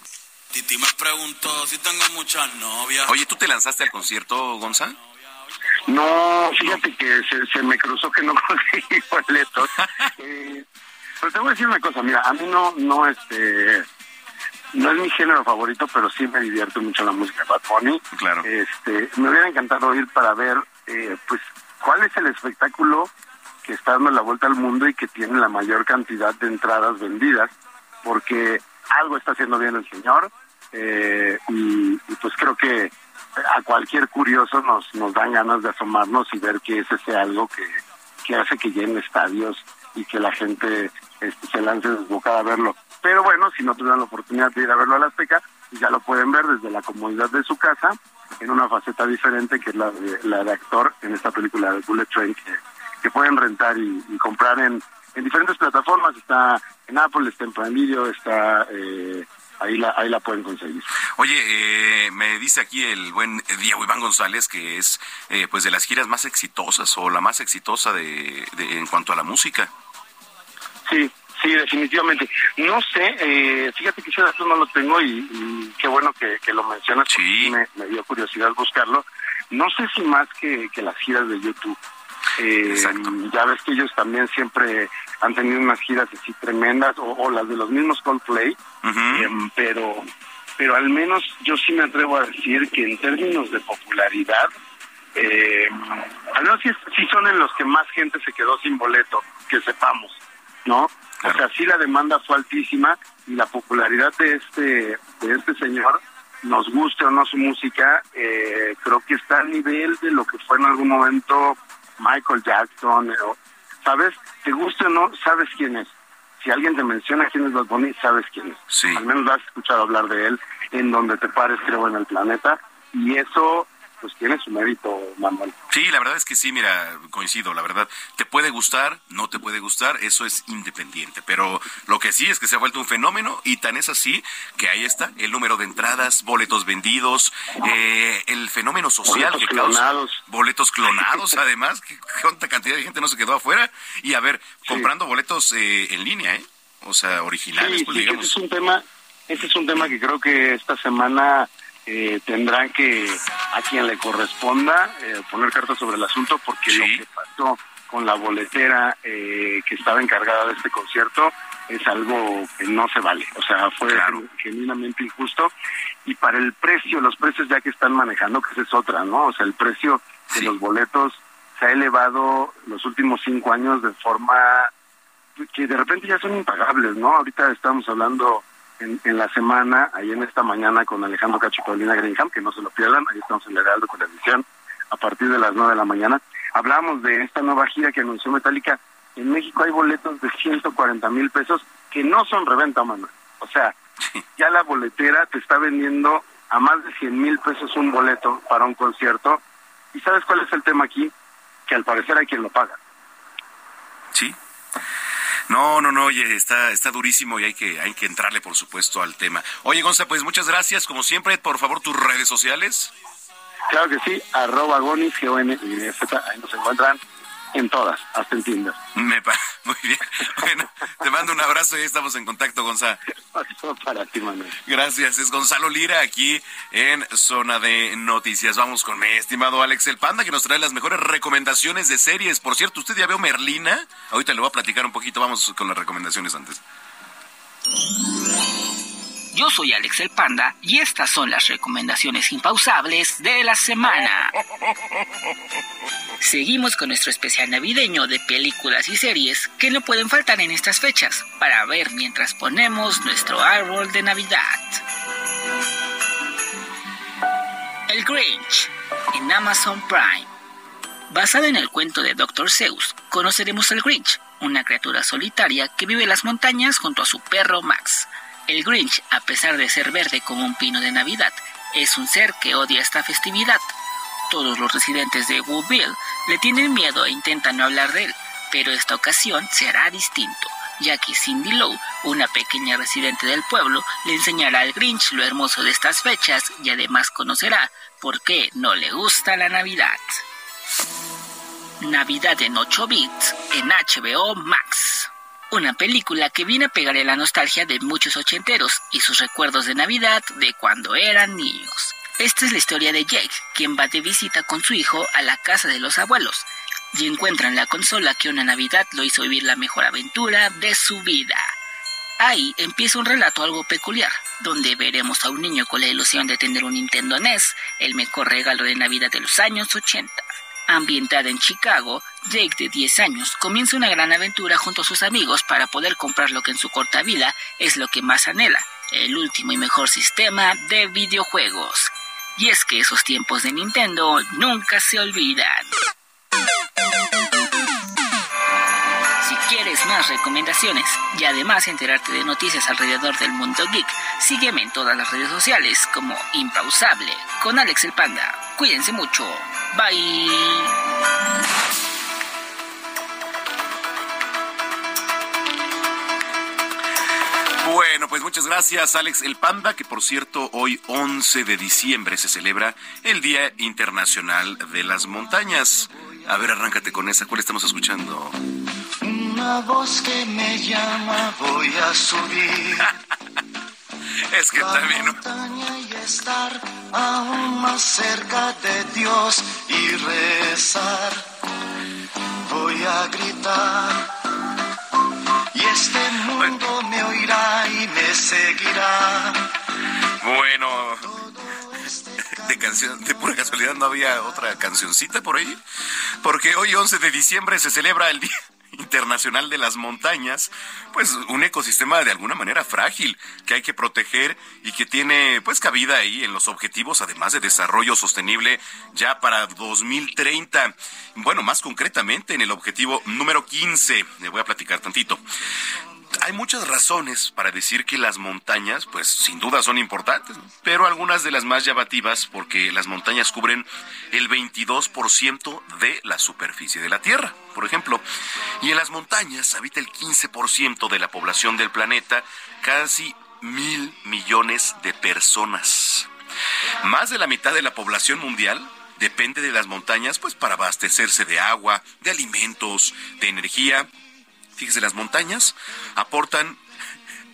Titi me preguntó si tengo muchas novias. Oye, ¿tú te lanzaste al concierto, Gonza? No, fíjate que se, se me cruzó que no conseguí boletos. eh, pero te voy a decir una cosa, mira, a mí no, no, este, no es mi género favorito, pero sí me divierte mucho la música de Bad Bunny. Claro. Este, me hubiera encantado ir para ver, eh, pues, cuál es el espectáculo que está dando la vuelta al mundo y que tiene la mayor cantidad de entradas vendidas, porque algo está haciendo bien el señor, eh, y, pues creo que a cualquier curioso nos, nos dan ganas de asomarnos y ver que es ese algo que, que hace que llenen estadios y que la gente este, se lance desbocada a verlo. Pero bueno, si no tuvieran la oportunidad de ir a verlo a la Azteca, ya lo pueden ver desde la comodidad de su casa, en una faceta diferente que es la de, la de actor en esta película de Bullet Train, que, que pueden rentar y, y comprar en, en diferentes plataformas. Está en Apple, está en Prime Video, está... Eh, ahí la, ahí la pueden conseguir. Oye, eh, me dice aquí el buen Diego Iván González que es eh, pues de las giras más exitosas o la más exitosa de, de en cuanto a la música. Sí, sí, definitivamente. No sé, eh, fíjate que ese dato no lo tengo y, y qué bueno que, que lo mencionas. Sí. Me, me, dio curiosidad buscarlo. No sé si más que, que las giras de YouTube. Eh, ya ves que ellos también siempre han tenido unas giras así tremendas o, o las de los mismos Coldplay, uh -huh. eh, pero pero al menos yo sí me atrevo a decir que en términos de popularidad, eh, al menos sí, sí, son en los que más gente se quedó sin boleto, que sepamos, ¿no? Claro. O sea, sí la demanda fue altísima y la popularidad de este de este señor, nos guste o no su música, eh, creo que está al nivel de lo que fue en algún momento Michael Jackson, eh, ¿sabes? Te guste o no, sabes quién es si alguien te menciona quién es Bad Bunny, sabes quién es. Sí. Al menos has escuchado hablar de él en donde te pares, creo, en el planeta. Y eso, pues tiene su mérito, Manuel. Sí, la verdad es que sí, mira, coincido, la verdad. Te puede gustar, no te puede gustar, eso es independiente. Pero lo que sí es que se ha vuelto un fenómeno y tan es así que ahí está el número de entradas, boletos vendidos, eh, el fenómeno social boletos que clonados. causa. Boletos clonados, además. que ¿Cuánta cantidad de gente no se quedó afuera? Y a ver, sí. comprando boletos eh, en línea, ¿eh? O sea, originales, sí, pues sí, digamos. Ese es un tema, ese es un tema que creo que esta semana eh, tendrán que, a quien le corresponda, eh, poner cartas sobre el asunto, porque sí. lo que pasó con la boletera eh, que estaba encargada de este concierto es algo que no se vale. O sea, fue claro. genuinamente injusto. Y para el precio, los precios ya que están manejando, que esa es otra, ¿no? O sea, el precio de los boletos se ha elevado los últimos cinco años de forma que de repente ya son impagables, ¿no? Ahorita estamos hablando en, en, la semana, ahí en esta mañana con Alejandro Cacho y Paulina Greenham, que no se lo pierdan, ahí estamos en el Heraldo Televisión a partir de las nueve de la mañana. Hablamos de esta nueva gira que anunció Metallica. En México hay boletos de 140 mil pesos que no son reventa, mano. O sea, ya la boletera te está vendiendo a más de 100 mil pesos un boleto para un concierto. ¿Y sabes cuál es el tema aquí? Que al parecer hay quien lo paga. Sí. No, no, no, oye, está, está durísimo y hay que, hay que entrarle, por supuesto, al tema. Oye, Gonza, pues muchas gracias. Como siempre, por favor, tus redes sociales. Claro que sí, arroba gonis, g o n y z ahí nos encuentran en todas, hasta en Tinder. Me pa muy bien. Bueno, te mando un abrazo y estamos en contacto, Gonzalo. Para ti, Manuel. Gracias, es Gonzalo Lira aquí en Zona de Noticias. Vamos con mi estimado Alex El Panda que nos trae las mejores recomendaciones de series. Por cierto, ¿usted ya veo Merlina? Ahorita le voy a platicar un poquito, vamos con las recomendaciones antes. Yo soy Alex el Panda y estas son las recomendaciones impausables de la semana. Seguimos con nuestro especial navideño de películas y series que no pueden faltar en estas fechas para ver mientras ponemos nuestro árbol de Navidad. El Grinch en Amazon Prime. Basado en el cuento de Dr. Seuss, conoceremos al Grinch, una criatura solitaria que vive en las montañas junto a su perro Max el Grinch, a pesar de ser verde como un pino de Navidad, es un ser que odia esta festividad. Todos los residentes de Woodville le tienen miedo e intentan no hablar de él, pero esta ocasión será distinto, ya que Cindy Lowe, una pequeña residente del pueblo, le enseñará al Grinch lo hermoso de estas fechas y además conocerá por qué no le gusta la Navidad. Navidad en 8 bits en HBO Max una película que viene a pegarle la nostalgia de muchos ochenteros y sus recuerdos de Navidad de cuando eran niños. Esta es la historia de Jake, quien va de visita con su hijo a la casa de los abuelos y encuentra en la consola que una Navidad lo hizo vivir la mejor aventura de su vida. Ahí empieza un relato algo peculiar, donde veremos a un niño con la ilusión de tener un Nintendo NES, el mejor regalo de Navidad de los años 80. Ambientada en Chicago, Jake, de 10 años, comienza una gran aventura junto a sus amigos para poder comprar lo que en su corta vida es lo que más anhela, el último y mejor sistema de videojuegos. Y es que esos tiempos de Nintendo nunca se olvidan. Si quieres más recomendaciones y además enterarte de noticias alrededor del mundo geek, sígueme en todas las redes sociales como Impausable con Alex el Panda. Cuídense mucho. Bye. Bueno, pues muchas gracias, Alex el Panda, que por cierto, hoy 11 de diciembre se celebra el Día Internacional de las Montañas. A ver, arráncate con esa. ¿Cuál estamos escuchando? Una voz que me llama, voy a subir. es que también. montaña y estar aún más cerca de Dios y rezar. Voy a gritar. Y este mundo me oirá y me seguirá. Bueno, de canción, de pura casualidad no había otra cancioncita por ahí, porque hoy 11 de diciembre se celebra el Día Internacional de las Montañas, pues un ecosistema de alguna manera frágil que hay que proteger y que tiene pues cabida ahí en los objetivos además de desarrollo sostenible ya para 2030. Bueno, más concretamente en el objetivo número 15, le voy a platicar tantito hay muchas razones para decir que las montañas, pues sin duda son importantes, pero algunas de las más llamativas porque las montañas cubren el 22% de la superficie de la Tierra, por ejemplo. Y en las montañas habita el 15% de la población del planeta, casi mil millones de personas. Más de la mitad de la población mundial depende de las montañas pues para abastecerse de agua, de alimentos, de energía Fíjese, las montañas aportan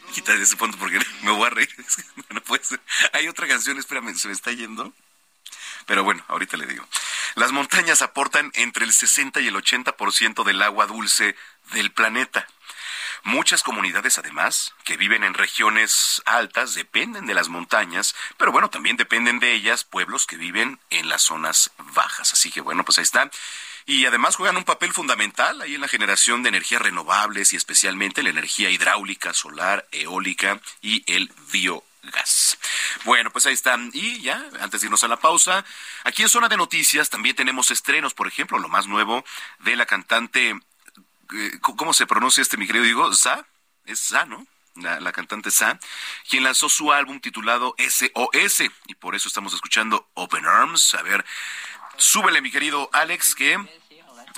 Quítale ese fondo porque me voy a reír. no puede. Hay otra canción, espérame, se me está yendo. Pero bueno, ahorita le digo. Las montañas aportan entre el 60 y el 80% del agua dulce del planeta. Muchas comunidades, además, que viven en regiones altas, dependen de las montañas, pero bueno, también dependen de ellas pueblos que viven en las zonas bajas. Así que bueno, pues ahí está y además juegan un papel fundamental ahí en la generación de energías renovables y especialmente la energía hidráulica, solar, eólica y el biogás. Bueno, pues ahí están. Y ya, antes de irnos a la pausa, aquí en Zona de Noticias también tenemos estrenos, por ejemplo, lo más nuevo de la cantante, eh, ¿cómo se pronuncia este, mi querido? ¿Za? ¿Es Za, no? la, cantante Sa, quien lanzó su álbum titulado SOS, y por eso estamos escuchando Open Arms. A ver, súbele, mi querido Alex, que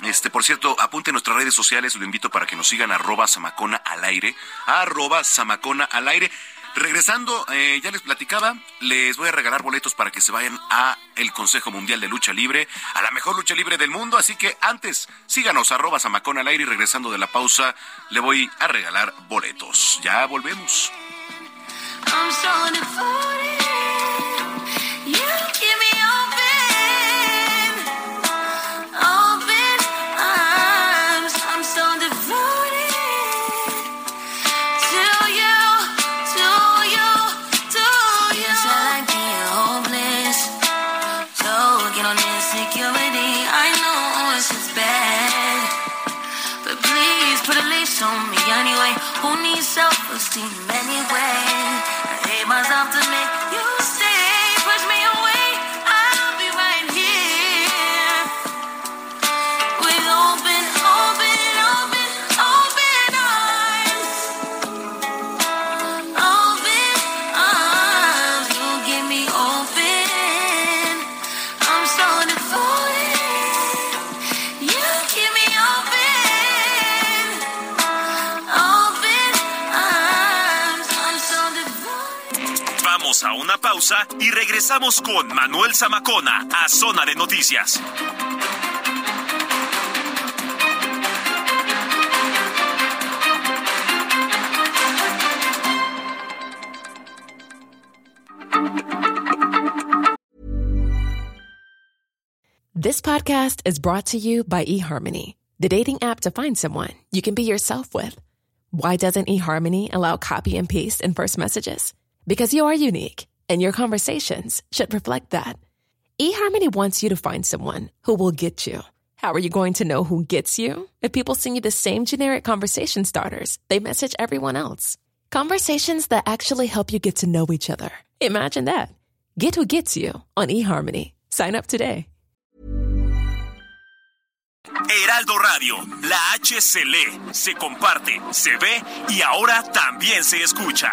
este, por cierto, apunte nuestras redes sociales, lo invito para que nos sigan arroba samacona al aire, arroba samacona al aire. Regresando, eh, ya les platicaba, les voy a regalar boletos para que se vayan a el Consejo Mundial de Lucha Libre, a la mejor lucha libre del mundo, así que antes, síganos arroba samacona al aire y regresando de la pausa, le voy a regalar boletos. Ya volvemos. 15 minutes. Una pausa y regresamos con Manuel Zamacona a Zona de Noticias. This podcast is brought to you by eHarmony, the dating app to find someone you can be yourself with. Why doesn't eHarmony allow copy and paste in first messages? Because you are unique, and your conversations should reflect that. eHarmony wants you to find someone who will get you. How are you going to know who gets you? If people send you the same generic conversation starters, they message everyone else. Conversations that actually help you get to know each other. Imagine that. Get who gets you on eHarmony. Sign up today. Heraldo Radio, la H se comparte, se ve y ahora también se escucha.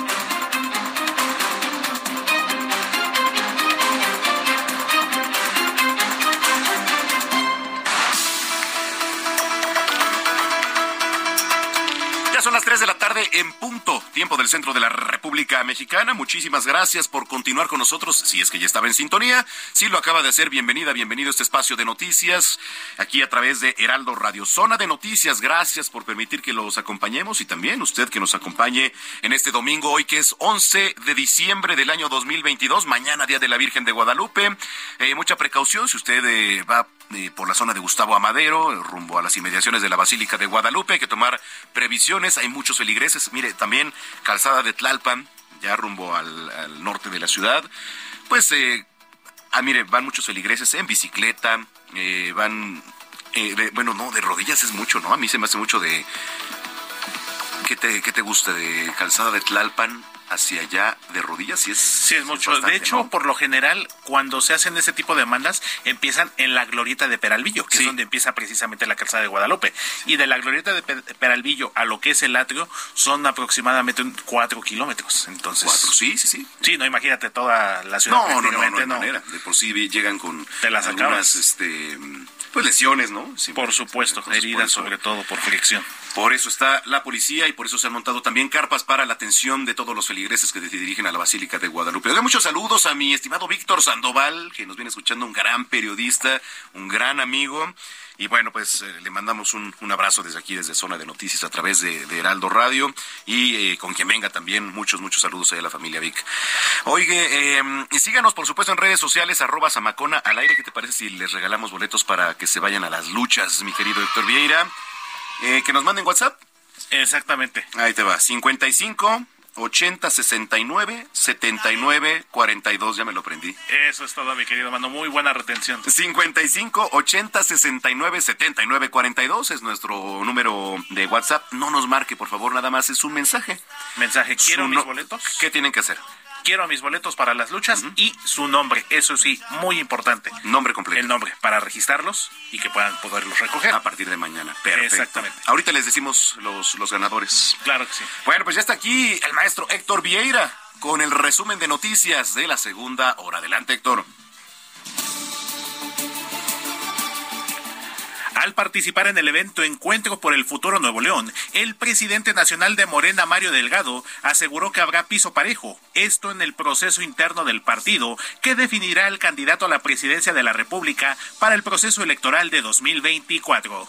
Las 3 de la tarde en punto, tiempo del centro de la República Mexicana. Muchísimas gracias por continuar con nosotros, si es que ya estaba en sintonía. Si lo acaba de hacer, bienvenida, bienvenido a este espacio de noticias, aquí a través de Heraldo Radio. Zona de Noticias, gracias por permitir que los acompañemos y también usted que nos acompañe en este domingo, hoy que es 11 de diciembre del año 2022, mañana Día de la Virgen de Guadalupe. Eh, mucha precaución si usted eh, va por la zona de Gustavo Amadero, rumbo a las inmediaciones de la Basílica de Guadalupe. Hay que tomar previsiones, hay muchos feligreses. Mire, también calzada de Tlalpan, ya rumbo al, norte de la ciudad. Pues, eh, ah, mire, van muchos feligreses en bicicleta, eh, van, eh, bueno, no, de rodillas es mucho, ¿no? A mí se me hace mucho de... ¿Qué te, qué te gusta? De calzada de Tlalpan hacia allá de rodillas sí es sí es mucho. de hecho por lo general cuando se hacen ese tipo de demandas empiezan en la glorieta de Peralvillo que es donde empieza precisamente la calzada de Guadalupe. Y de la glorieta de Peralvillo a lo que es el atrio son aproximadamente cuatro kilómetros. Entonces cuatro sí sí sí. sí no imagínate toda la ciudad no no no, no, no, manera. De por sí llegan con Te las algunas este pues lesiones no por supuesto heridas sobre todo por fricción por eso está la policía y por eso se han montado también carpas para la atención de todos los feligreses que se dirigen a la Basílica de Guadalupe. Doy muchos saludos a mi estimado Víctor Sandoval, que nos viene escuchando, un gran periodista, un gran amigo. Y bueno, pues eh, le mandamos un, abrazo desde aquí, desde Zona de Noticias, a través de, Heraldo Radio. Y eh, con quien venga también, muchos, muchos saludos a la familia Vic. Oye, em, y síganos, por supuesto, en redes sociales, arroba Samacona al aire. ¿Qué te parece si les regalamos boletos para que se vayan a las luchas, mi querido Héctor Vieira? Eh, que nos manden WhatsApp. Exactamente. Ahí te va. 55 80 69 79 42. Ya me lo prendí. Eso es todo, mi querido mano. Muy buena retención. 55 80 69 79 42 es nuestro número de WhatsApp. No nos marque, por favor, nada más. Es un mensaje. Mensaje. ¿Quiero mis boletos? ¿Qué tienen que hacer? Quiero mis boletos para las luchas y su nombre, eso sí, muy importante. Nombre completo. El nombre, para registrarlos y que puedan poderlos recoger. A partir de mañana. Perfecto. Exactamente. Ahorita les decimos los, los ganadores. Claro que sí. Bueno, pues ya está aquí el maestro Héctor Vieira con el resumen de noticias de la segunda hora. Adelante, Héctor. Al participar en el evento Encuentro por el Futuro Nuevo León, el presidente nacional de Morena, Mario Delgado, aseguró que habrá piso parejo, esto en el proceso interno del partido que definirá el candidato a la presidencia de la República para el proceso electoral de 2024.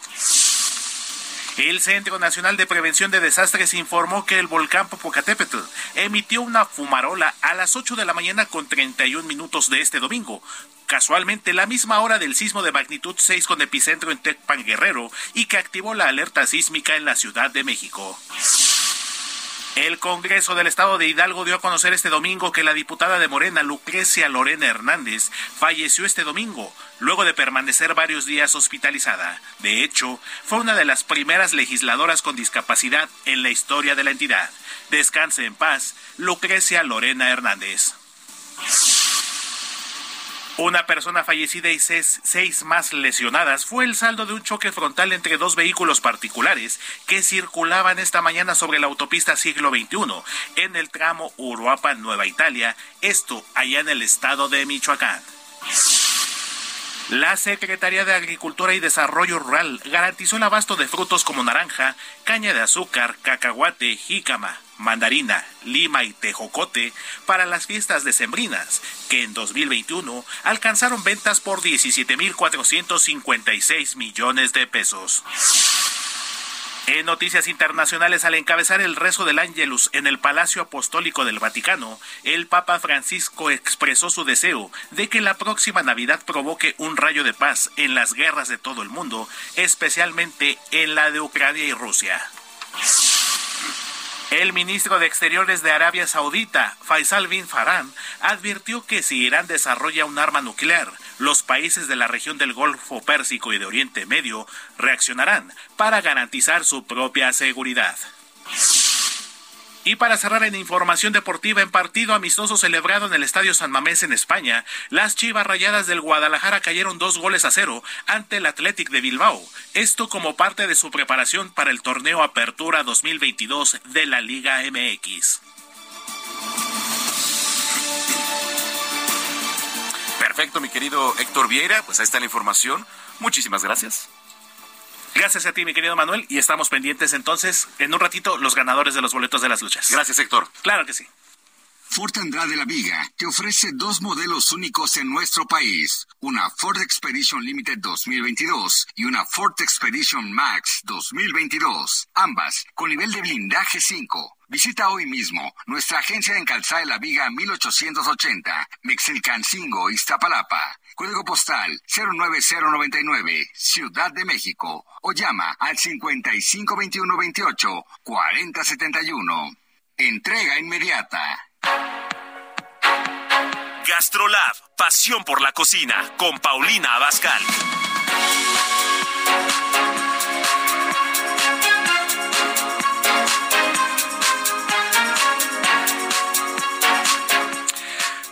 El Centro Nacional de Prevención de Desastres informó que el volcán Popocatépetl emitió una fumarola a las 8 de la mañana con 31 minutos de este domingo, casualmente la misma hora del sismo de magnitud 6 con epicentro en Tecpan Guerrero y que activó la alerta sísmica en la Ciudad de México. El Congreso del Estado de Hidalgo dio a conocer este domingo que la diputada de Morena, Lucrecia Lorena Hernández, falleció este domingo, luego de permanecer varios días hospitalizada. De hecho, fue una de las primeras legisladoras con discapacidad en la historia de la entidad. Descanse en paz, Lucrecia Lorena Hernández. Una persona fallecida y seis, más lesionadas fue el saldo de un choque frontal entre dos vehículos particulares que circulaban esta mañana sobre la autopista siglo XXI en el tramo Uruapan, Nueva Italia, esto allá en el estado de Michoacán. La Secretaría de Agricultura y Desarrollo Rural garantizó el abasto de frutos como naranja, caña de azúcar, cacahuate, jícama, mandarina, lima y tejocote para las fiestas decembrinas, que en 2021 alcanzaron ventas por 17.456 millones de pesos. En noticias internacionales, al encabezar el rezo del Ángelus en el Palacio Apostólico del Vaticano, el Papa Francisco expresó su deseo de que la próxima Navidad provoque un rayo de paz en las guerras de todo el mundo, especialmente en la de Ucrania y Rusia. El ministro de Exteriores de Arabia Saudita, Faisal bin Farhan, advirtió que si Irán desarrolla un arma nuclear, los países de la región del Golfo Pérsico y de Oriente Medio reaccionarán para garantizar su propia seguridad. Y para cerrar en información deportiva en partido amistoso celebrado en el Estadio San Mamés en España, las Chivas Rayadas del Guadalajara cayeron dos goles a cero ante el Athletic de Bilbao. Esto como parte de su preparación para el torneo Apertura 2022 de la Liga MX. Perfecto, mi querido Héctor Vieira, pues ahí está la información. Muchísimas gracias. Gracias a ti, mi querido Manuel, y estamos pendientes entonces, en un ratito, los ganadores de los boletos de las luchas. Gracias, Héctor. Claro que sí. Ford Andrade La Viga te ofrece dos modelos únicos en nuestro país, una Ford Expedition Limited 2022 y una Ford Expedition Max 2022, ambas con nivel de blindaje 5. Visita hoy mismo nuestra agencia en Calzada de la Viga 1880, Mexilcancingo, Iztapalapa. Código postal 09099, Ciudad de México. O llama al 552128 4071. Entrega inmediata. Gastrolab, pasión por la cocina, con Paulina Abascal.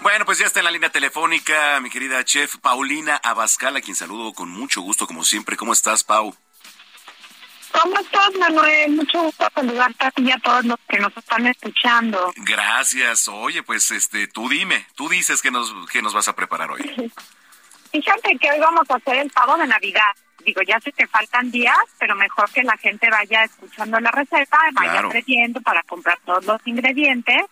Bueno, pues ya está en la línea telefónica mi querida chef Paulina Abascal, a quien saludo con mucho gusto, como siempre. ¿Cómo estás, Pau? ¿Cómo estás, Manuel? Mucho gusto saludarte a ti y a todos los que nos están escuchando. Gracias. Oye, pues este, tú dime, tú dices que nos, que nos vas a preparar hoy. Fíjate que hoy vamos a hacer el pavo de Navidad. Digo, ya sé que faltan días, pero mejor que la gente vaya escuchando la receta, vaya Claro. creyendo para comprar todos los ingredientes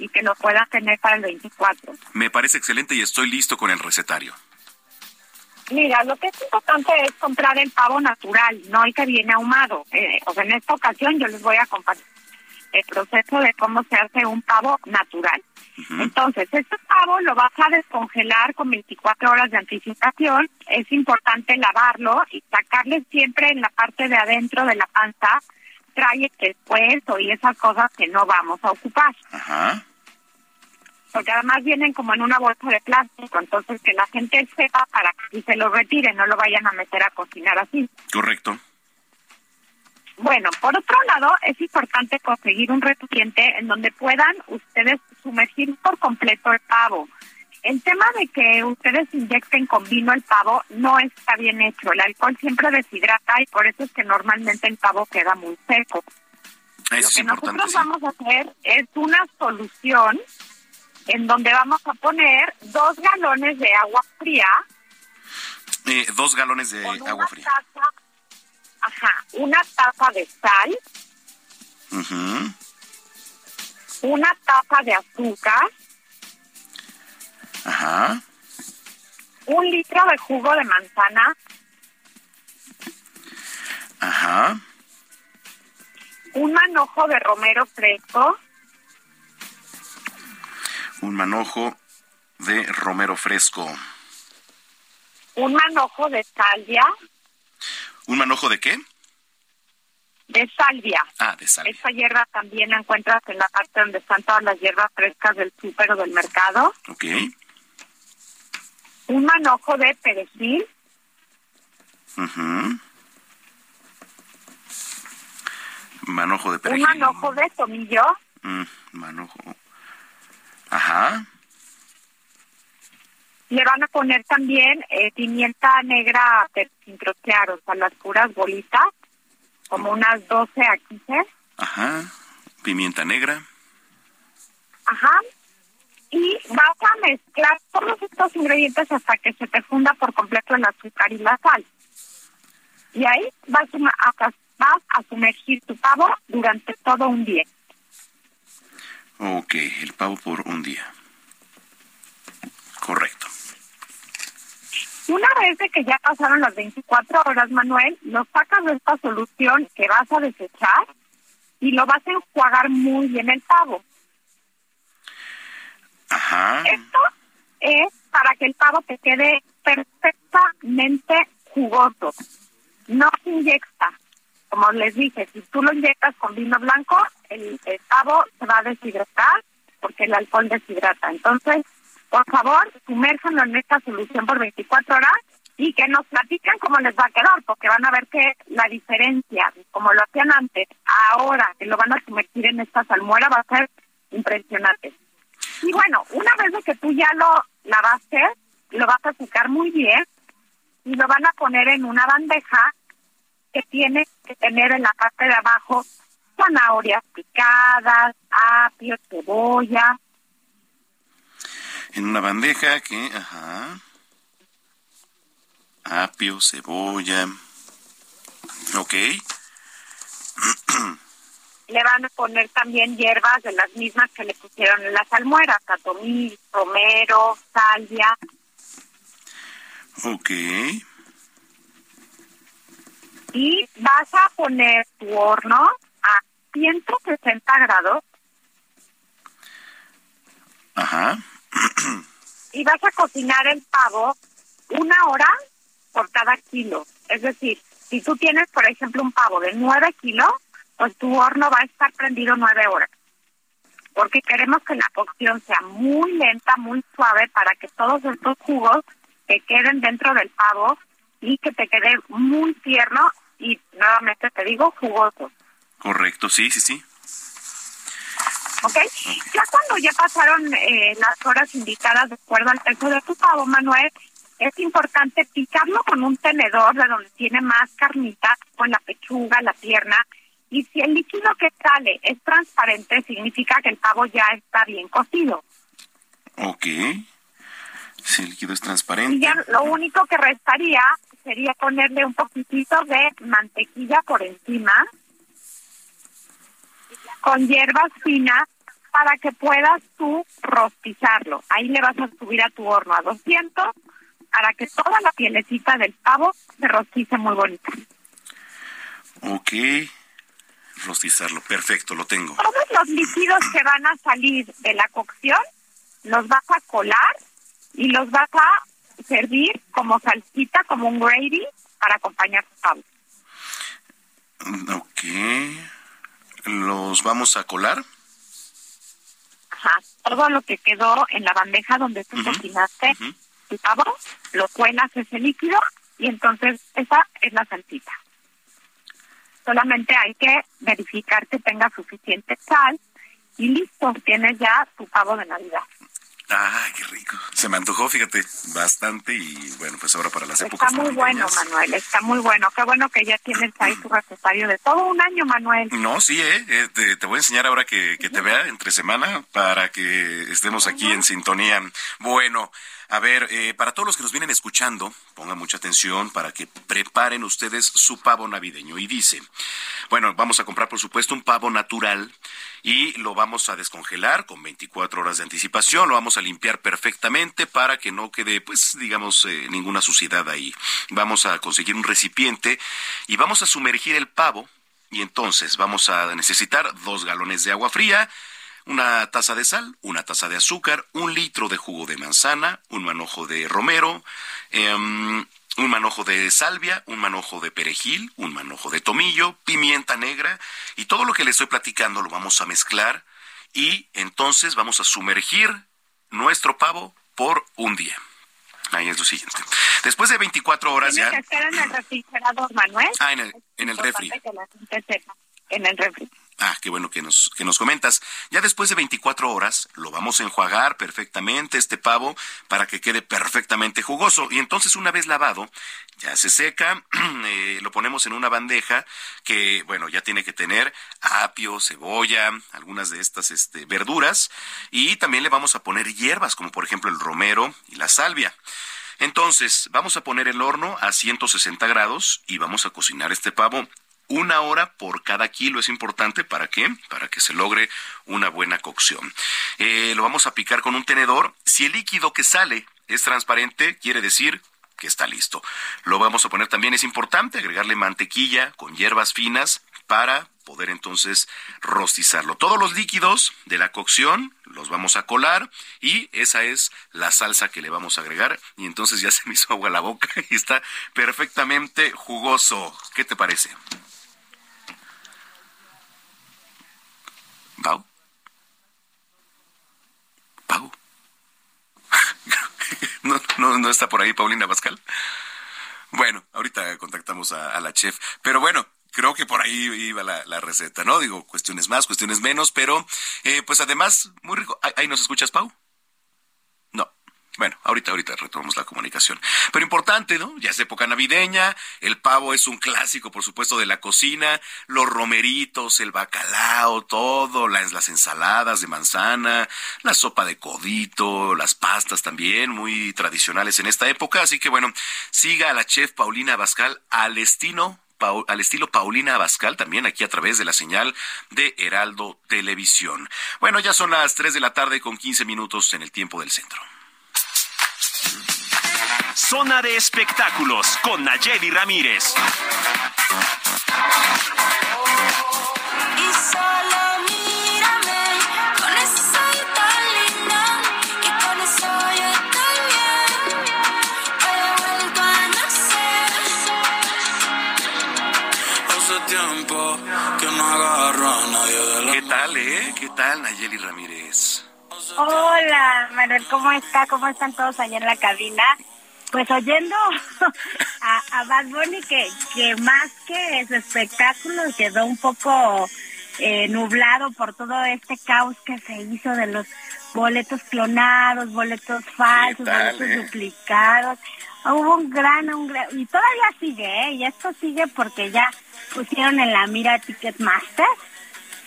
y que lo puedan tener para el 24. Me parece excelente y estoy listo con el recetario. Mira, lo que es importante es comprar el pavo natural, no el que viene ahumado. Eh, o sea, en esta ocasión yo les voy a compartir el proceso de cómo se hace un pavo natural. Entonces, este pavo lo vas a descongelar con 24 horas de anticipación. Es importante lavarlo y sacarle siempre en la parte de adentro de la panza, trae hueso y esas cosas que no vamos a ocupar. Ajá. Porque además vienen como en una bolsa de plástico, entonces que la gente sepa para que si se lo retiren no lo vayan a meter a cocinar así. Correcto. Bueno, por otro lado, es importante conseguir un recipiente en donde puedan ustedes sumergir por completo el pavo. El tema de que ustedes inyecten con vino el pavo no está bien hecho. El alcohol siempre deshidrata y por eso es que normalmente el pavo queda muy seco. Eso Lo que nosotros vamos a hacer es una solución en donde vamos a poner dos galones de agua fría Eh, dos galones de con agua fría. taza, ajá, una taza de sal, Ujú. una taza de azúcar, Ajá. un litro de jugo de manzana, Ajá. un manojo de romero fresco, Un manojo de romero fresco. un manojo de salvia, ¿Un manojo de qué? de salvia. Ah, de sal. Esta hierba también la encuentras en la parte donde están todas las hierbas frescas del súper o del mercado. Ok. Un manojo de perejil. Manojo de un perejil. manojo de tomillo, Mm, manojo. Ajá. le van a poner también eh, pimienta negra sin trocear, o sea, las puras bolitas, como unas 12 a 15. Ajá. Pimienta negra. Ajá. Y vas a mezclar todos estos ingredientes hasta que se te funda por completo el azúcar y la sal. Y ahí vas a- vas a sumergir tu pavo durante todo un día. Ok, el pavo por un día. Correcto. Una vez de que ya pasaron las 24 horas, Manuel, lo sacas de esta solución que vas a desechar y lo vas a enjuagar muy bien el pavo. Ajá. Esto es para que el pavo te quede perfectamente jugoso. No se inyecta. Como les dije, si tú lo inyectas con vino blanco, el, el pavo se va a deshidratar porque el alcohol deshidrata. Entonces, por favor, sumérjanlo en esta solución por 24 horas y que nos platiquen cómo les va a quedar, porque van a ver que la diferencia, como lo hacían antes, ahora que lo van a sumergir en esta salmuera, va a ser impresionante. Y bueno, una vez que tú ya lo lavaste, lo vas a secar muy bien y lo van a poner en una bandeja que tiene que tener en la parte de abajo zanahorias picadas, apio, cebolla, En una bandeja que, ajá. Apio, cebolla. Ok. le van a poner también hierbas de las mismas que le pusieron en la salmuera, tatomil, romero, salvia, Ok. y vas a poner tu horno 160 grados Ajá. y vas a cocinar el pavo una hora por cada kilo. Es decir, si tú tienes, por ejemplo, un pavo de 9 kilos, pues tu horno va a estar prendido 9 horas. Porque queremos que la cocción sea muy lenta, muy suave, para que todos estos jugos te queden dentro del pavo y que te quede muy tierno y nuevamente te digo jugoso. Correcto, sí, sí, sí. ¿Ok? Ya cuando ya pasaron eh, las horas indicadas de acuerdo al peso de tu pavo, Manuel, es importante picarlo con un tenedor de donde tiene más carnita, con la pechuga, la pierna. Y si el líquido que sale es transparente, significa que el pavo ya está bien cocido. Ok. Si el líquido es Y transparente. ya lo único que restaría sería ponerle un poquitito de mantequilla por encima, con hierbas finas, para que puedas tú rostizarlo. Ahí le vas a subir a tu horno a 200 para que toda la pielecita del pavo se rostice muy bonita. Ok. Rostizarlo. Perfecto, lo tengo. Todos los líquidos que van a salir de la cocción los vas a colar y los vas a servir como salsita, como un gravy para acompañar tu pavo. Ok. Los vamos a colar. Ajá. Todo lo que quedó en la bandeja donde tú cocinaste tu pavo, lo cuelas ese líquido y entonces esa es la salsita. Solamente hay que verificar que tenga suficiente sal y listo, tienes ya tu pavo de Navidad. Ay, qué rico. Se me antojó, fíjate, bastante y bueno, pues ahora para las está épocas. Está muy bueno, Manuel, está muy bueno. Qué bueno que ya tienes ahí tu recetario de todo un año, Manuel. No, sí, eh, eh te, te, voy a enseñar ahora que, que te vea entre semana para que estemos aquí en sintonía. Bueno, a ver, eh, para todos los que nos vienen escuchando, pongan mucha atención para que preparen ustedes su pavo navideño. Y dice, bueno, vamos a comprar por supuesto un pavo natural y lo vamos a descongelar con 24 horas de anticipación, lo vamos a limpiar perfectamente para que no quede, pues, digamos, eh, ninguna suciedad ahí. Vamos a conseguir un recipiente y vamos a sumergir el pavo y entonces vamos a necesitar dos galones de agua fría, una taza de sal, una taza de azúcar, un litro de jugo de manzana, un manojo de romero, um, un manojo de salvia, un manojo de perejil, un manojo de tomillo, pimienta negra y todo lo que le estoy platicando lo vamos a mezclar y entonces vamos a sumergir nuestro pavo por un día. Ahí es lo siguiente. Después de 24 horas ya... Que en el refrigerador, Manuel? Ah, en el, en el refri. En el refri. Ah, qué bueno que nos, que nos comentas. Ya después de 24 horas lo vamos a enjuagar perfectamente este pavo para que quede perfectamente jugoso. Y entonces una vez lavado, ya se seca, eh, lo ponemos en una bandeja que, bueno, ya tiene que tener apio, cebolla, algunas de estas este, verduras. Y también le vamos a poner hierbas, como por ejemplo el romero y la salvia. Entonces, vamos a poner el horno a 160 grados y vamos a cocinar este pavo una hora por cada kilo es importante. ¿Para qué? Para que se logre una buena cocción. Eh, lo vamos a picar con un tenedor. Si el líquido que sale es transparente, quiere decir que está listo. Lo vamos a poner también, es importante agregarle mantequilla con hierbas finas para poder entonces rostizarlo. Todos los líquidos de la cocción los vamos a colar y esa es la salsa que le vamos a agregar y entonces ya se me hizo agua la boca y está perfectamente jugoso. ¿Qué te parece? Pau. Pau. no, está por ahí Paulina Pascal. Bueno, ahorita contactamos a, a la chef. Pero bueno, creo que por ahí iba la, la, receta, ¿no? Digo, cuestiones más, cuestiones menos, pero eh, pues además, muy rico. ¿Ahí nos escuchas, Pau? Bueno, ahorita, ahorita retomamos la comunicación. Pero importante, ¿no? Ya es época navideña, el pavo es un clásico, por supuesto, de la cocina, los romeritos, el bacalao, todo, las, ensaladas de manzana, la sopa de codito, las pastas también, muy tradicionales en esta época. Así que bueno, siga a la chef Paulina Abascal al estilo al estilo Paulina Abascal, también aquí a través de la señal de Heraldo Televisión. Bueno, ya son las 3 de la tarde con 15 minutos en el tiempo del centro. Zona de espectáculos con Nayeli Ramírez. Y solo mírame con esa tan linda y con eso yo estoy bien. He vuelto a nacer. Hace tiempo que no agarro a nadie de la ¿Qué tal, eh? ¿Qué tal, Nayeli Ramírez? Hola, Manuel, ¿cómo está? ¿Cómo están todos allá en la cabina? Pues oyendo a, a Bad Bunny que, que más que su espectáculo quedó un poco eh, nublado por todo este caos que se hizo de los boletos clonados, boletos falsos, tal, boletos eh? duplicados. Hubo un gran, un gran, y todavía sigue, ¿eh? Y esto sigue porque ya pusieron en la mira Ticketmaster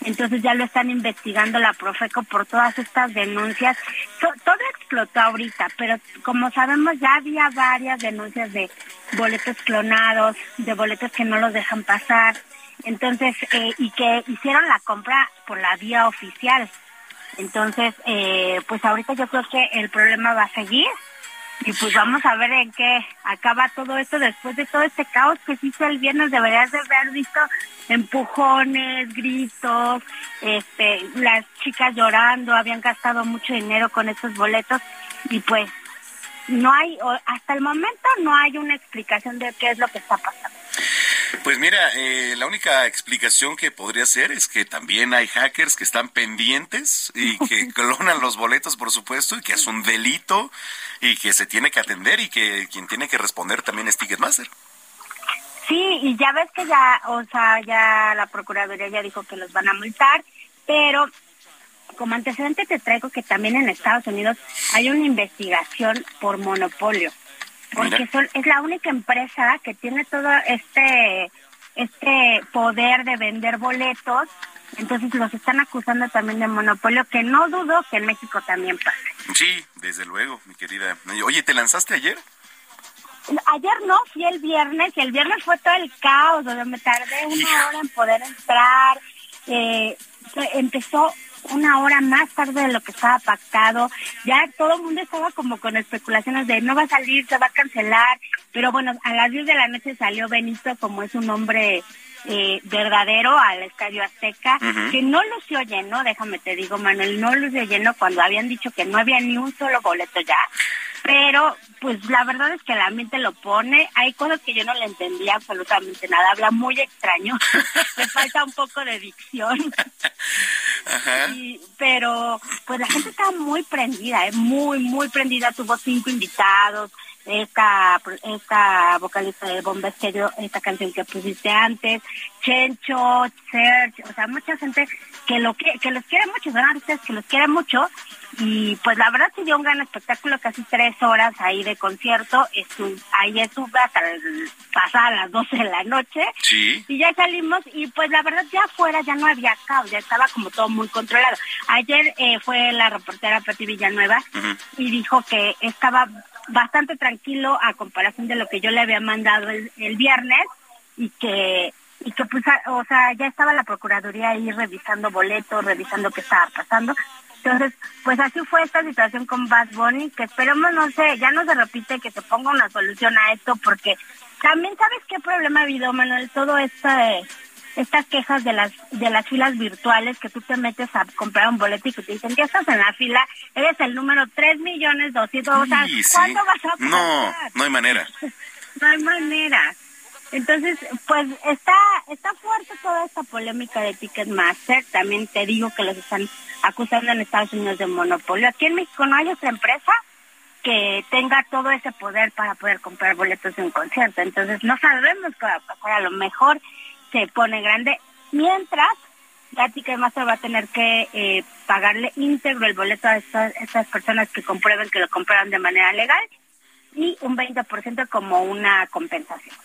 entonces ya lo están investigando la Profeco por todas estas denuncias. To- todo explotó ahorita, pero como sabemos ya había varias denuncias de boletos clonados, de boletos que no los dejan pasar, entonces eh, y que hicieron la compra por la vía oficial. Entonces, eh, pues ahorita yo creo que el problema va a seguir y pues vamos a ver en qué acaba todo esto después de todo este caos que se hizo el viernes. Deberías de haber visto empujones, gritos, este, las chicas llorando, habían gastado mucho dinero con estos boletos y pues no hay, hasta el momento no hay una explicación de qué es lo que está pasando. Pues mira, eh, la única explicación que podría ser es que también hay hackers que están pendientes y que clonan los boletos, por supuesto, y que es un delito y que se tiene que atender y que quien tiene que responder también es Ticketmaster. Sí, y ya ves que ya, o sea, ya la Procuraduría ya dijo que los van a multar, pero como antecedente te traigo que también en Estados Unidos hay una investigación por monopolio, porque son, es la única empresa que tiene todo este este poder de vender boletos, entonces los están acusando también de monopolio, que no dudo que en México también pase. Sí, desde luego, mi querida. Oye, ¿te lanzaste ayer? Ayer no, fui el viernes y el viernes fue todo el caos, donde me tardé una hora en poder entrar. Eh, empezó una hora más tarde de lo que estaba pactado. Ya todo el mundo estaba como con especulaciones de no va a salir, se va a cancelar. Pero bueno, a las 10 de la noche salió Benito, como es un hombre eh, verdadero, al Estadio Azteca, que no lució lleno, déjame te digo, Manuel, no lució lleno cuando habían dicho que no había ni un solo boleto ya pero pues la verdad es que la mente lo pone. Hay cosas que yo no le entendía absolutamente nada. Habla muy extraño. Le falta un poco de dicción. pero pues la gente estaba muy prendida, ¿eh? muy, muy prendida. Tuvo cinco invitados. Esta, esta vocalista de Bomba Estéreo, esta canción que pusiste antes, Chencho, Serge, o sea, mucha gente que lo que, que los quiere mucho, son artistas que los quiere mucho y pues la verdad se dio un gran espectáculo, casi tres horas ahí de concierto, estuve, ahí estuve hasta pasar las 12 de la noche sí. y ya salimos y pues la verdad ya afuera ya no había caos, ya estaba como todo muy controlado. Ayer eh, fue la reportera Pati Villanueva y dijo que estaba bastante tranquilo a comparación de lo que yo le había mandado el, el viernes y que y que pues o sea ya estaba la procuraduría ahí revisando boletos revisando qué estaba pasando entonces, pues así fue esta situación con Bad Bunny, que esperemos, no sé, ya no se repite, que se ponga una solución a esto, porque también sabes qué problema ha habido, Manuel, todo esta estas quejas de las de las filas virtuales que tú te metes a comprar un boleto y que te dicen que estás en la fila, eres el número tres millones doscientos, o sea, ¿cuándo vas a No, no hay manera. no hay manera. Entonces, pues está está fuerte toda esta polémica de Ticketmaster. También te digo que los están acusando en Estados Unidos de monopolio. Aquí en México no hay otra empresa que tenga todo ese poder para poder comprar boletos de un concierto. Entonces, no sabemos qué va a pasar. A lo mejor se pone grande. Mientras, la Ticketmaster va a tener que eh, pagarle íntegro el boleto a estas, estas personas que comprueben que lo compraron de manera legal y un 20% como una compensación.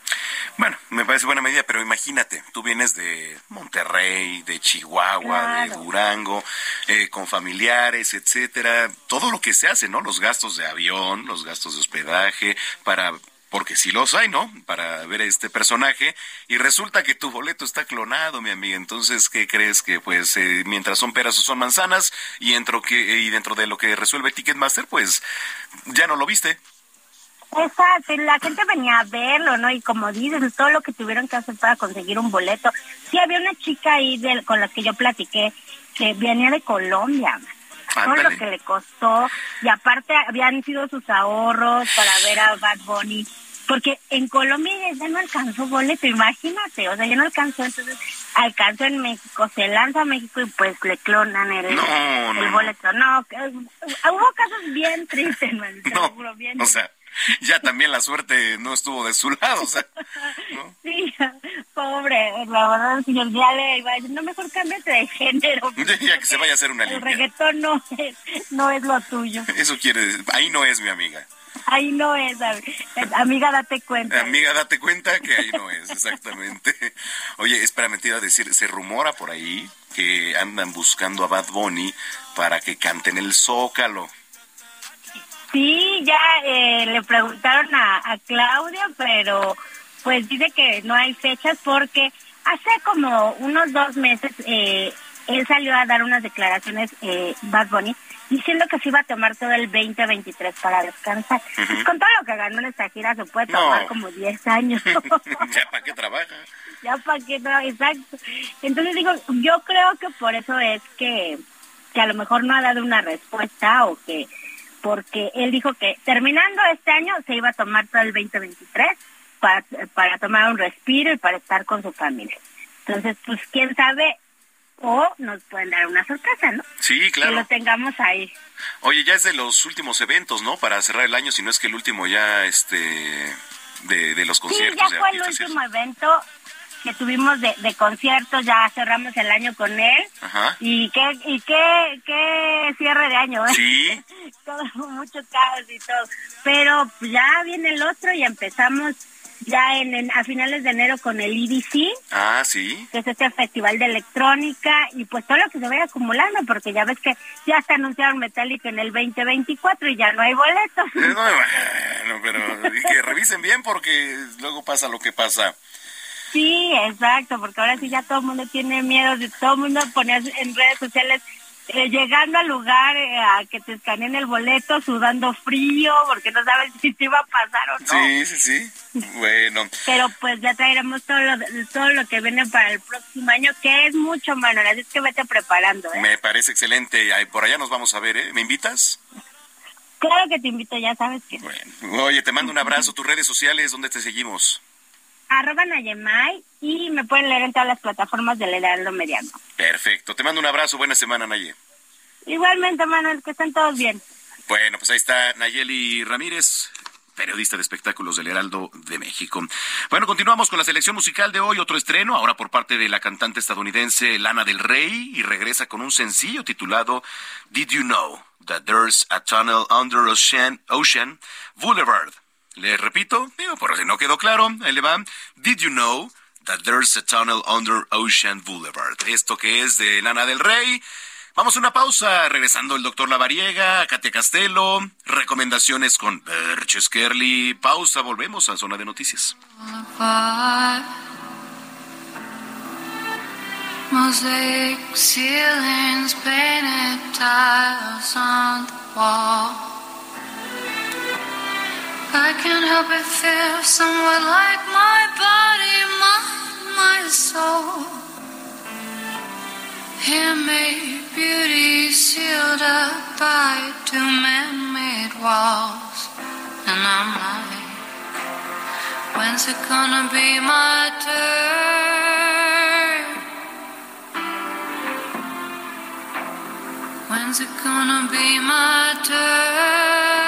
Bueno, me parece buena medida, pero imagínate, tú vienes de Monterrey, de Chihuahua, de Durango, eh, con familiares, etcétera, todo lo que se hace, ¿no? Los gastos de avión, los gastos de hospedaje, para porque si los hay, ¿no? Para ver a este personaje y resulta que tu boleto está clonado, mi amiga. Entonces, ¿qué crees que pues eh, mientras son peras o son manzanas y dentro que y dentro de lo que resuelve Ticketmaster, pues ya no lo viste? Exacto, la gente venía a verlo, ¿no? Y como dices, todo lo que tuvieron que hacer para conseguir un boleto. Sí, había una chica ahí de, con la que yo platiqué que venía de Colombia, todo lo que le costó. Y aparte habían sido sus ahorros para ver a Bad Bunny. Porque en Colombia ya no alcanzó boleto, imagínate, o sea, ya no alcanzó, entonces alcanzó en México, se lanza a México y pues le clonan el, el boleto. No, hubo casos bien tristes, man, no, bien o sea, ya también la suerte no estuvo de su lado. O sea, Sí, pobre, la verdad, señor, ya le iba a decir, no, mejor cámbiate de género. ya que se vaya a hacer una El reggaetón no es, no es lo tuyo. Eso quiere decir, ahí no es mi amiga. Ahí no es, amiga, date cuenta. Amiga, date cuenta que ahí no es, exactamente. Oye, espérame, te iba a decir, se rumora por ahí que andan buscando a Bad Bunny para que canten el Zócalo. Sí, ya eh, le preguntaron a, Claudia, pero pues dice que no hay fechas porque hace como unos dos meses eh, él salió a dar unas declaraciones, eh, Bad Bunny, diciendo que se iba a tomar todo el 2023 para descansar. Con todo lo que ganó en esta gira se puede tomar como 10 años. ya para qué trabaja. Ya para qué trabaja, exacto. Entonces digo, yo creo que por eso es que, que a lo mejor no ha dado una respuesta o que porque él dijo que terminando este año se iba a tomar todo el 2023 para, para tomar un respiro y para estar con su familia. Entonces, pues quién sabe, o nos pueden dar una sorpresa, ¿no? Sí, claro. Que lo tengamos ahí. Oye, ya es de los últimos eventos, ¿no? Para cerrar el año, si no es que el último ya, este, de, de los Sí, conciertos. ya de fue el último evento que tuvimos de, de conciertos, ya cerramos el año con él. Ajá. Y qué, y qué, qué cierre de año, ¿eh? Sí. todo, mucho caos y todo. Pero ya viene el otro y empezamos ya en, en- a finales de enero con el EDC, Ah, sí. que es este festival de electrónica, y pues todo lo que se vaya acumulando, porque ya ves que ya se anunciaron Metallica en el 2024 y ya no hay boletos. Eh, no, bueno, pero y que revisen bien porque luego pasa lo que pasa. Sí, exacto, porque ahora sí ya todo el mundo tiene miedo, de todo el mundo ponía en redes sociales eh, llegando al lugar eh, a que te escaneen el boleto, sudando frío, porque no sabes si te iba a pasar o no. Sí, sí, sí. Bueno, Pero pues ya traeremos todo lo, todo lo que viene para el próximo año, que es mucho, Manuel, así es que vete preparando, ¿eh? me parece excelente. Por allá nos vamos a ver, ¿eh? ¿Me invitas? Claro que te invito, ya sabes que... Oye, te mando un abrazo. Tus redes sociales, ¿dónde te seguimos? Arroba Nayemay y me pueden leer en todas las plataformas del Heraldo Mediano. Perfecto. Te mando un abrazo. Buena semana, Naye. Igualmente, Manuel, que estén todos bien. Bueno, pues ahí está Nayeli Ramírez, periodista de espectáculos del Heraldo de México. Bueno, continuamos con la selección musical de hoy, otro estreno, ahora por parte de la cantante estadounidense Lana del Rey, y regresa con un sencillo titulado Did You Know That There's a Tunnel Under Ocean, Ocean Boulevard? Le repito, digo, por si no quedó claro, ahí le va. Did You Know That There's a Tunnel Under Ocean Boulevard? Esto que es de Lana del Rey. Vamos a una pausa, regresando el doctor Lavariega, Katia Castelo, recomendaciones con Berches Kerly. Pausa, volvemos a Zona de Noticias. Mosaic ceilings, painted tiles on the. I can't help but feel somewhat like my body, mind, my soul. Handmade beauty sealed up by two man-made walls, and I'm like. When's it gonna be my turn? When's it gonna be my turn?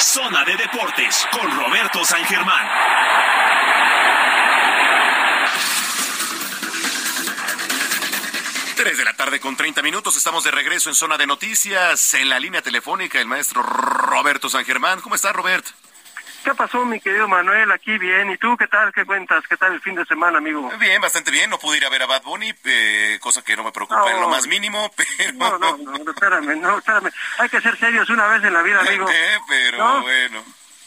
Zona de Deportes con Roberto San Germán. Tres de la tarde con 30 minutos, estamos de regreso en Zona de Noticias, en la línea telefónica, el maestro Roberto San Germán. ¿Cómo está, Robert? ¿Qué pasó, mi querido Manuel? Aquí bien. ¿Y tú qué tal? ¿Qué cuentas? ¿Qué tal el fin de semana, amigo? Bien, bastante bien. No pude ir a ver a Bad Bunny, eh, cosa que no me preocupa No. en lo más mínimo, pero... No, no, no, espérame, no, espérame. Hay que ser serios una vez en la vida, amigo. Eh, pero ¿No? bueno.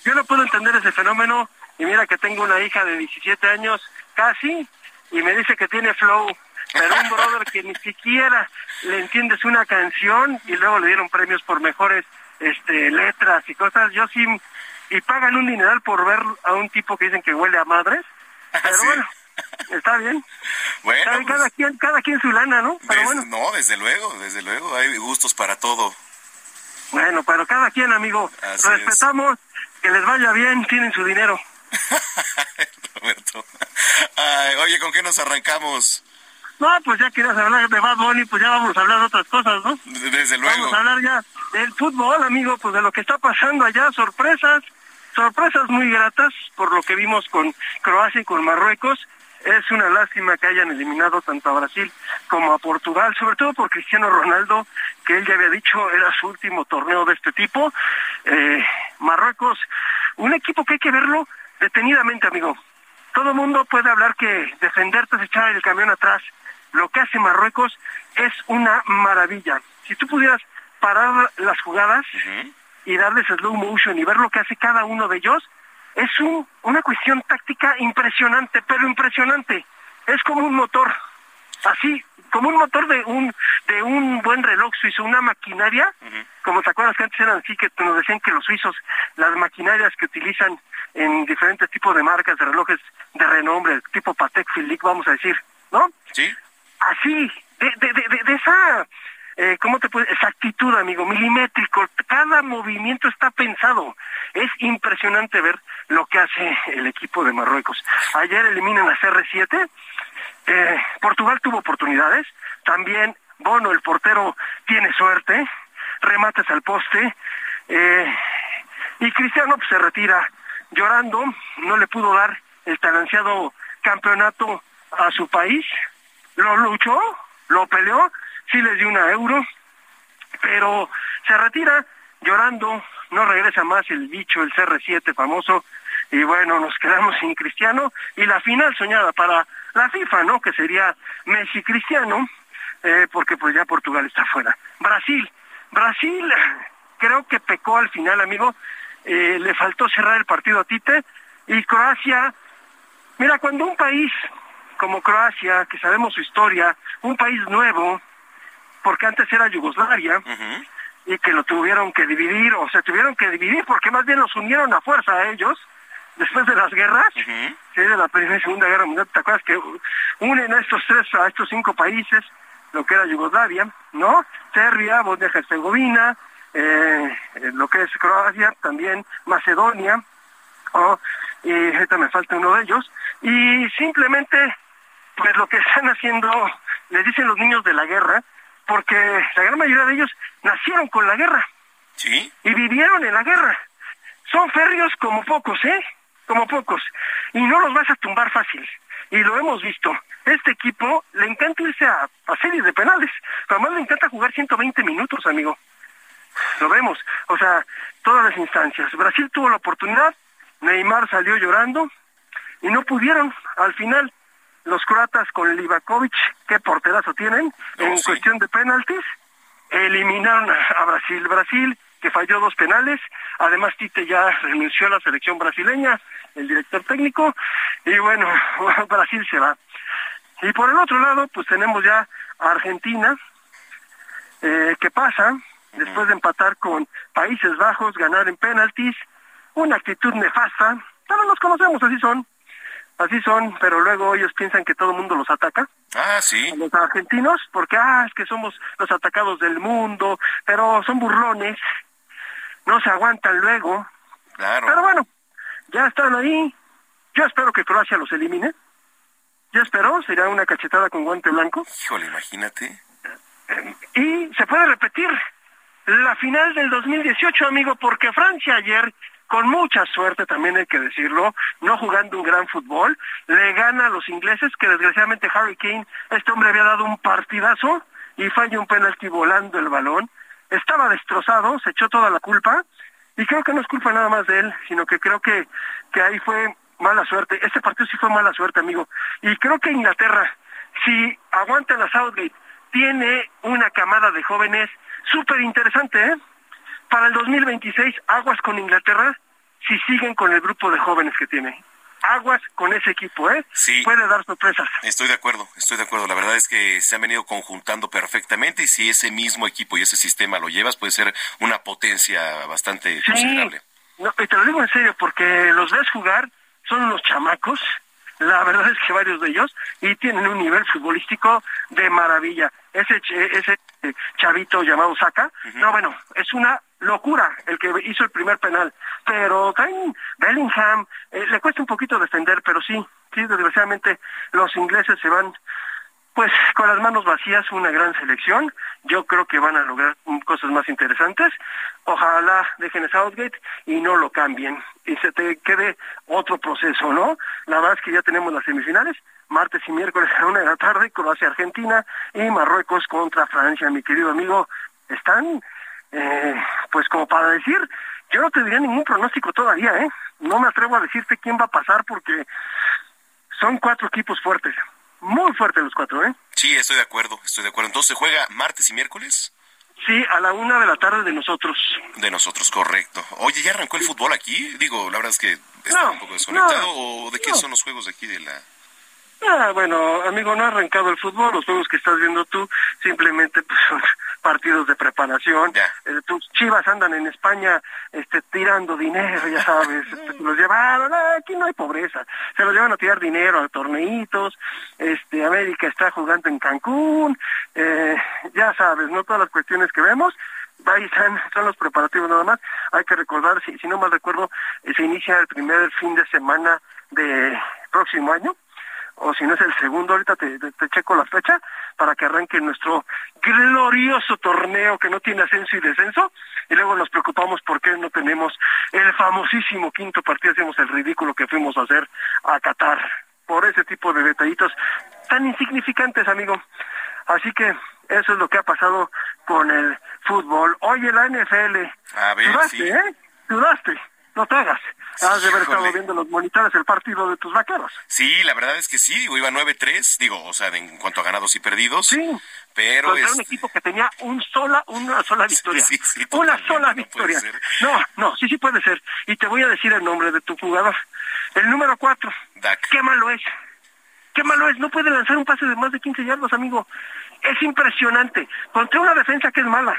Yo no puedo entender ese fenómeno y mira que tengo una hija de 17 años casi y me dice que tiene flow, pero un brother que ni siquiera le entiendes una canción y luego le dieron premios por mejores este letras y cosas. Yo sí y pagan un dineral por ver a un tipo que dicen que huele a madres. Pero bueno, está bien. Bueno, Cada- cada quien cada quien su lana, ¿no? Pero Des- bueno. No, desde luego, desde luego, hay gustos para todo. Bueno, pero cada quien, amigo. Así Respetamos, que les vaya bien, tienen su dinero. Roberto. Ay, oye, ¿con qué nos arrancamos? No, pues ya querías hablar de Bad Bunny, pues ya vamos a hablar de otras cosas, ¿no? Desde luego. Vamos a hablar ya del fútbol, amigo, pues de lo que está pasando allá, sorpresas, sorpresas muy gratas por lo que vimos con Croacia y con Marruecos. Es una lástima que hayan eliminado tanto a Brasil como a Portugal, sobre todo por Cristiano Ronaldo, que él ya había dicho era su último torneo de este tipo. Eh, Marruecos, un equipo que hay que verlo detenidamente, amigo. Todo mundo puede hablar que defenderte es echar el camión atrás. Lo que hace Marruecos es una maravilla. Si tú pudieras parar las jugadas y darles slow motion y ver lo que hace cada uno de ellos, es un, una cuestión táctica impresionante, pero impresionante. Es como un motor, así, como un motor de un de un buen reloj suizo, una maquinaria, como te acuerdas que antes eran así, que nos decían que los suizos, las maquinarias que utilizan en diferentes tipos de marcas de relojes de renombre, tipo Patek Philippe, vamos a decir, ¿no? Sí. Así, de, esa eh, ¿cómo te puede? Exactitud, amigo, milimétrico. Cada movimiento está pensado. Es impresionante ver lo que hace el equipo de Marruecos. Ayer eliminan a CR7. Eh, Portugal tuvo oportunidades. También Bono, el portero, tiene suerte. Remates al poste. Eh, y Cristiano pues, se retira llorando. No le pudo dar el tan ansiado campeonato a su país. Lo luchó, lo peleó sí les dio una euro, pero se retira llorando, no regresa más el bicho, el CR7 famoso, y bueno, nos quedamos sin Cristiano, y la final soñada para la FIFA, ¿no? Que sería Messi Cristiano, eh, porque pues ya Portugal está fuera. Brasil, Brasil creo que pecó al final, amigo, eh, le faltó cerrar el partido a Tite, y Croacia, mira, cuando un país como Croacia, que sabemos su historia, un país nuevo, porque antes era Yugoslavia, y que lo tuvieron que dividir, o se tuvieron que dividir porque más bien los unieron a fuerza a ellos, después de las guerras, de la Primera y Segunda Guerra Mundial, ¿te acuerdas que unen a estos tres, a estos cinco países, lo que era Yugoslavia, ¿no? Serbia, Bosnia Herzegovina, eh, lo que es Croacia, también Macedonia, y ahorita me falta uno de ellos, y simplemente, pues lo que están haciendo, le dicen los niños de la guerra, porque la gran mayoría de ellos nacieron con la guerra. Sí. Y vivieron en la guerra. Son férreos como pocos, ¿eh? Como pocos. Y no los vas a tumbar fácil. Y lo hemos visto. Este equipo le encanta irse a, a series de penales. Además le encanta jugar 120 minutos, amigo. Lo vemos. O sea, todas las instancias. Brasil tuvo la oportunidad. Neymar salió llorando. Y no pudieron. Al final los croatas con Livakovic, qué porterazo tienen, en cuestión de penaltis, eliminaron a Brasil. Brasil, que falló dos penales, además Tite ya renunció a la selección brasileña, el director técnico, y bueno, Brasil se va. Y por el otro lado, pues tenemos ya a Argentina, eh, que pasa, después de empatar con Países Bajos, ganar en penaltis, una actitud nefasta, pero los conocemos, así son, así son, pero luego ellos piensan que todo el mundo los ataca. Ah, sí. Los argentinos, porque, ah, es que somos los atacados del mundo, pero son burlones, no se aguantan luego. Claro. Pero bueno, ya están ahí. Yo espero que Croacia los elimine. Yo espero, sería una cachetada con guante blanco. Híjole, imagínate. Y se puede repetir la final del 2018, amigo, porque Francia ayer con mucha suerte también hay que decirlo, no jugando un gran fútbol, le gana a los ingleses, que desgraciadamente Harry Kane, este hombre había dado un partidazo y falla un penalti volando el balón, estaba destrozado, se echó toda la culpa, y creo que no es culpa nada más de él, sino que creo que, que ahí fue mala suerte, este partido sí fue mala suerte, amigo, y creo que Inglaterra, si aguanta la Southgate, tiene una camada de jóvenes súper interesante, ¿eh? Para el 2026, aguas con Inglaterra, si siguen con el grupo de jóvenes que tiene. Aguas con ese equipo, ¿eh? Sí. Puede dar sorpresas. Estoy de acuerdo, estoy de acuerdo. La verdad es que se han venido conjuntando perfectamente y si ese mismo equipo y ese sistema lo llevas, puede ser una potencia bastante considerable. No, y te lo digo en serio, porque los ves jugar, son unos chamacos, la verdad es que varios de ellos, y tienen un nivel futbolístico de maravilla. Ese, ese chavito llamado Saka, no, bueno, es una locura el que hizo el primer penal. Pero también Bellingham, eh, le cuesta un poquito defender, pero sí, sí, desgraciadamente los ingleses se van pues con las manos vacías una gran selección. Yo creo que van a lograr cosas más interesantes. Ojalá dejen a Southgate y no lo cambien y se te quede otro proceso, ¿no? La verdad es que ya tenemos las semifinales, martes y miércoles a una de la tarde, Croacia-Argentina y Marruecos contra Francia, mi querido amigo. Están, eh, pues como para decir, yo no te diría ningún pronóstico todavía, ¿eh? No me atrevo a decirte quién va a pasar porque son cuatro equipos fuertes. Muy fuertes los cuatro, ¿eh? Sí, estoy de acuerdo, estoy de acuerdo. Entonces, ¿se juega martes y miércoles? Sí, a la una de la tarde de nosotros. De nosotros, correcto. Oye, ¿ya arrancó el fútbol aquí? Digo, la verdad es que está un poco desconectado. ¿O de qué son los juegos de aquí de la...? Ah, bueno, amigo, no ha arrancado el fútbol. Los juegos que estás viendo tú simplemente pues, son partidos de preparación. Eh, tus chivas andan en España este, tirando dinero, ya sabes. este, se los llevaron. ah, aquí no hay pobreza. Se los llevan a tirar dinero a torneitos. Este, América está jugando en Cancún. Eh, ya sabes, no todas las cuestiones que vemos. Ahí están, son los preparativos nada más. Hay que recordar, si, si no mal recuerdo, eh, se inicia el primer fin de semana de próximo año o si no es el segundo, ahorita te, te- te checo la fecha para que arranque nuestro glorioso torneo que no tiene ascenso y descenso y luego nos preocupamos por qué no tenemos el famosísimo quinto partido, hacemos el ridículo que fuimos a hacer a Qatar por ese tipo de detallitos tan insignificantes, amigo. Así que eso es lo que ha pasado con el fútbol. Oye, la NFL, A ver, dudaste, sí. ¿eh? Dudaste, no te hagas. Has de haber estado viendo los monitores el partido de tus vaqueros. Sí, la verdad es que sí, digo, iba 9-3, digo, o sea, en cuanto a ganados y perdidos. Sí. Pero contra un equipo que tenía un sola, una sola victoria. sí, sí, una sola no victoria. No, no, sí, sí puede ser. Y te voy a decir el nombre de tu jugador. El número cuatro. Qué malo es. Qué malo es. No puede lanzar un pase de más de 15 yardas, amigo. Es impresionante. Contra una defensa que es mala.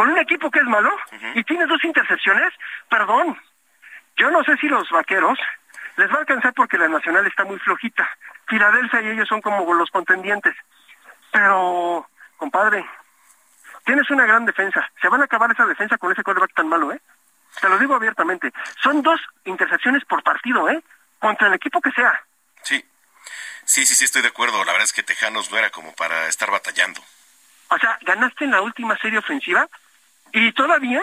Con un equipo que es malo. Y tienes dos intercepciones. Perdón. Yo no sé si los vaqueros les va a alcanzar porque la nacional está muy flojita. Filadelfia y ellos son como los contendientes. Pero, compadre, tienes una gran defensa. Se van a acabar esa defensa con ese quarterback tan malo, ¿eh? Te lo digo abiertamente. Son dos intercepciones por partido, ¿eh? Contra el equipo que sea. Sí, sí, sí, sí, estoy de acuerdo. La verdad es que Tejanos no era como para estar batallando. O sea, ganaste en la última serie ofensiva y todavía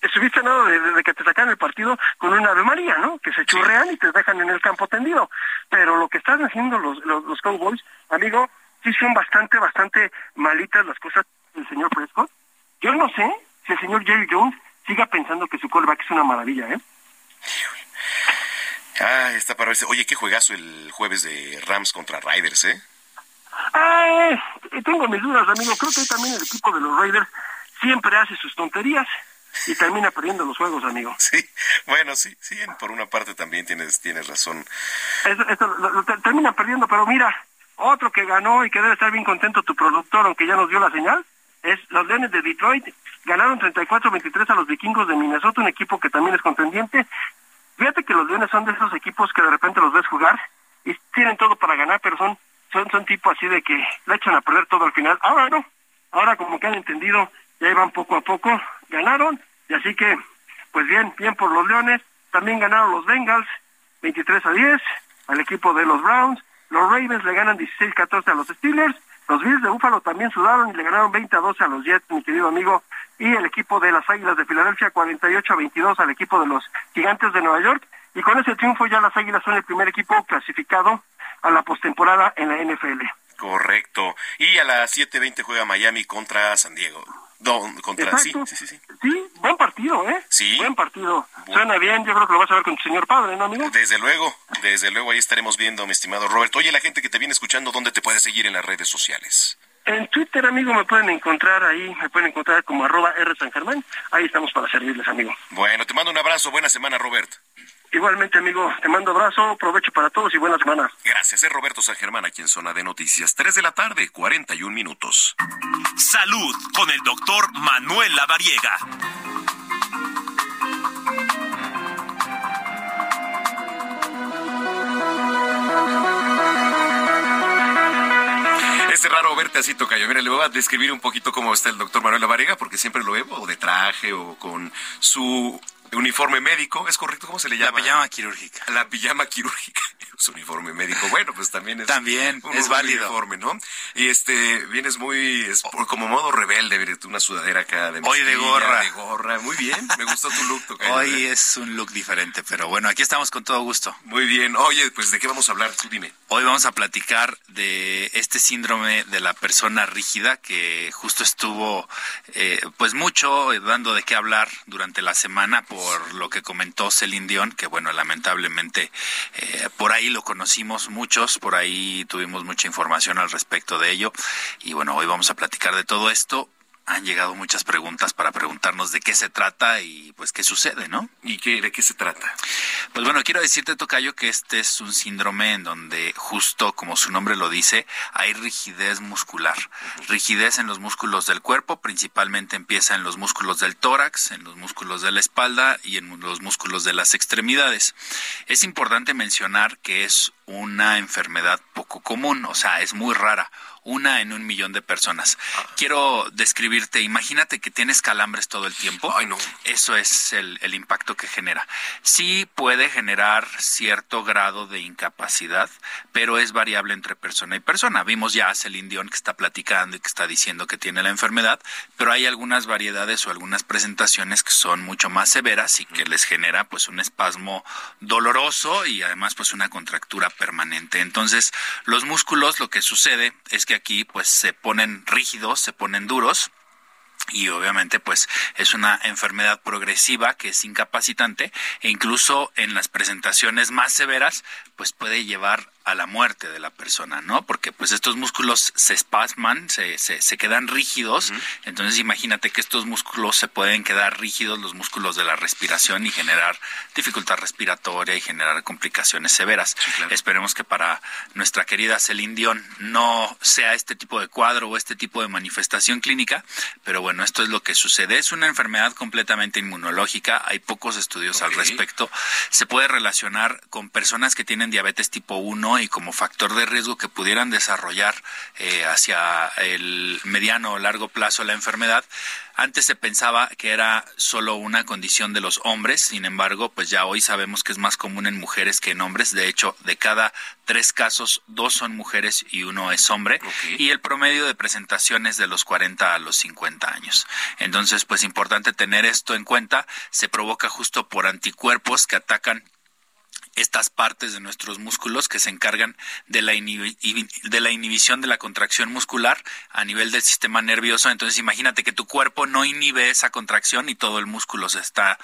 estuviste lado de, de que te sacan el partido con una Ave María, ¿no? Que se churrean y te dejan en el campo tendido. Pero lo que están haciendo los, los, los Cowboys, amigo, sí son bastante, bastante malitas las cosas del señor Prescott. Yo no sé si el señor Jerry Jones siga pensando que su quarterback es una maravilla, ¿eh? Ah, está para verse. Oye, qué juegazo el jueves de Rams contra Riders, ¿eh? Ay, tengo mis dudas, amigo. Creo que también el equipo de los Raiders siempre hace sus tonterías y termina perdiendo los juegos, amigo. Sí, bueno, sí, sí, por una parte también tienes, tienes razón. Eso, eso lo, lo ter- termina perdiendo, pero mira, otro que ganó y que debe estar bien contento tu productor, aunque ya nos dio la señal, es los Leones de Detroit. Ganaron 34-23 a los vikingos de Minnesota, un equipo que también es contendiente. Fíjate que los Leones son de esos equipos que de repente los ves jugar y tienen todo para ganar, pero son son son tipo así de que le echan a perder todo al final. Ahora no, ahora como que han entendido, ya iban poco a poco, ganaron, y así que, pues bien, bien por los Leones, también ganaron los Bengals, 23 a 10, al equipo de los Browns, los Ravens le ganan 16-14 a los Steelers, los Bills de Buffalo también sudaron y le ganaron 20 a 12 a los Jets, mi querido amigo, y el equipo de las Águilas de Filadelfia 48 a 22 al equipo de los Gigantes de Nueva York, y con ese triunfo ya las Águilas son el primer equipo clasificado a la postemporada en la NFL. Correcto. Y a las 7.20 juega Miami contra San Diego. Contra, sí, Exacto. sí, sí, sí. Sí, buen partido, ¿eh? Sí. Buen partido. Suena bien, yo creo que lo vas a ver con tu señor padre, ¿no, amigo? Desde luego, desde luego ahí estaremos viendo, mi estimado Robert. Oye, la gente que te viene escuchando, ¿dónde te puede seguir en las redes sociales? En Twitter, amigo, me pueden encontrar ahí, me pueden encontrar como arroba R San Germán. Ahí estamos para servirles, amigo. Bueno, te mando un abrazo, buena semana, Robert. Igualmente, amigo, te mando abrazo, provecho para todos y buena semana. Gracias, es Roberto San Germán aquí en Zona de Noticias. 3 de la tarde, 41 minutos. Salud con el doctor Manuel Lavariega. Es raro verte así, Tocayo. Mira, le voy a describir un poquito cómo está el doctor Manuel Lavariega, porque siempre lo veo o de traje o con su uniforme médico. ¿Es correcto? ¿Cómo se le llama? La pijama quirúrgica. La pijama quirúrgica. Su uniforme médico. Bueno, pues también es. También, un- es un válido. uniforme, ¿no? Y este, vienes muy. es por- como modo rebelde, una sudadera acá de Hoy de gorra. De gorra. Muy bien. Me gustó tu look, Tocayo. Hoy es un look diferente, pero bueno, aquí estamos con todo gusto. Muy bien. Oye, pues, ¿de qué vamos a hablar? Tú dime. Hoy vamos a platicar de este síndrome de la persona rígida que justo estuvo eh, pues mucho eh, dando de qué hablar durante la semana por lo que comentó Celine Dion, que bueno, lamentablemente eh, por ahí lo conocimos muchos, por ahí tuvimos mucha información al respecto de ello. Y bueno, hoy vamos a platicar de todo esto han llegado muchas preguntas para preguntarnos de qué se trata y pues qué sucede, ¿no? ¿Y qué, de qué se trata? Pues bueno, quiero decirte, Tocayo, que este es un síndrome en donde justo como su nombre lo dice, hay rigidez muscular. Rigidez en los músculos del cuerpo, principalmente empieza en los músculos del tórax, en los músculos de la espalda y en los músculos de las extremidades. Es importante mencionar que es una enfermedad poco común, o sea, es muy rara una en un millón de personas. Quiero describirte, imagínate que tienes calambres todo el tiempo. Ay, no. Eso es el, el impacto que genera. Sí puede generar cierto grado de incapacidad, pero es variable entre persona y persona. Vimos ya a Celine Dion que está platicando y que está diciendo que tiene la enfermedad, pero hay algunas variedades o algunas presentaciones que son mucho más severas y que les genera pues un espasmo doloroso y además pues una contractura permanente. Entonces, los músculos lo que sucede es que aquí pues se ponen rígidos, se ponen duros. Y obviamente pues es una enfermedad progresiva que es incapacitante e incluso en las presentaciones más severas pues puede llevar a la muerte de la persona, ¿no? Porque pues estos músculos se espasman, se, se, se quedan rígidos, entonces imagínate que estos músculos se pueden quedar rígidos, los músculos de la respiración y generar dificultad respiratoria y generar complicaciones severas. Esperemos que para nuestra querida Celine Dion no sea este tipo de cuadro o este tipo de manifestación clínica, pero bueno, esto es lo que sucede. Es una enfermedad completamente inmunológica, hay pocos estudios al respecto. Se puede relacionar con personas que tienen diabetes tipo 1 y como factor de riesgo que pudieran desarrollar eh, hacia el mediano o largo plazo la enfermedad. Antes se pensaba que era solo una condición de los hombres, sin embargo, pues ya hoy sabemos que es más común en mujeres que en hombres. De hecho, de cada tres casos, dos son mujeres y uno es hombre. Y el promedio de presentación es de los 40 a los 50 años. Entonces, pues importante tener esto en cuenta. Se provoca justo por anticuerpos que atacan estas partes de nuestros músculos que se encargan de la, de la inhibición de la contracción muscular a nivel del sistema nervioso. Entonces imagínate que tu cuerpo no inhibe esa contracción y todo el músculo se está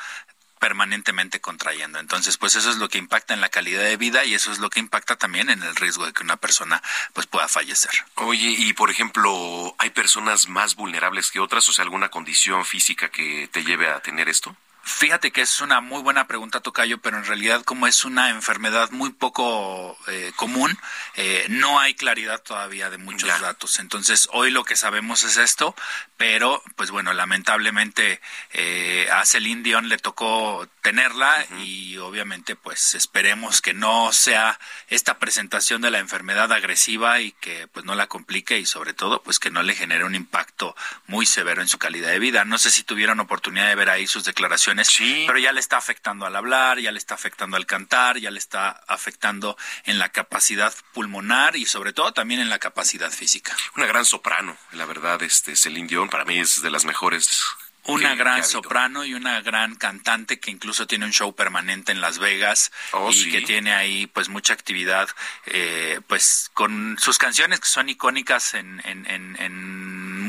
permanentemente contrayendo. Entonces, pues eso es lo que impacta en la calidad de vida y eso es lo que impacta también en el riesgo de que una persona pues pueda fallecer. Oye, y por ejemplo, ¿hay personas más vulnerables que otras? O sea, alguna condición física que te lleve a tener esto? Fíjate que es una muy buena pregunta, Tocayo, pero en realidad como es una enfermedad muy poco eh, común, eh, no hay claridad todavía de muchos datos. Entonces, hoy lo que sabemos es esto, pero pues bueno, lamentablemente eh, a Celine Dion le tocó tenerla y obviamente pues esperemos que no sea esta presentación de la enfermedad agresiva y que pues no la complique y sobre todo pues que no le genere un impacto muy severo en su calidad de vida. No sé si tuvieron oportunidad de ver ahí sus declaraciones Sí. Pero ya le está afectando al hablar, ya le está afectando al cantar, ya le está afectando en la capacidad pulmonar y sobre todo también en la capacidad física. Una gran soprano, la verdad, este Celine Dion para mí es de las mejores una gran soprano y una gran cantante que incluso tiene un show permanente en Las Vegas oh, y que tiene ahí pues mucha actividad eh, pues con sus canciones que son icónicas en, en, en,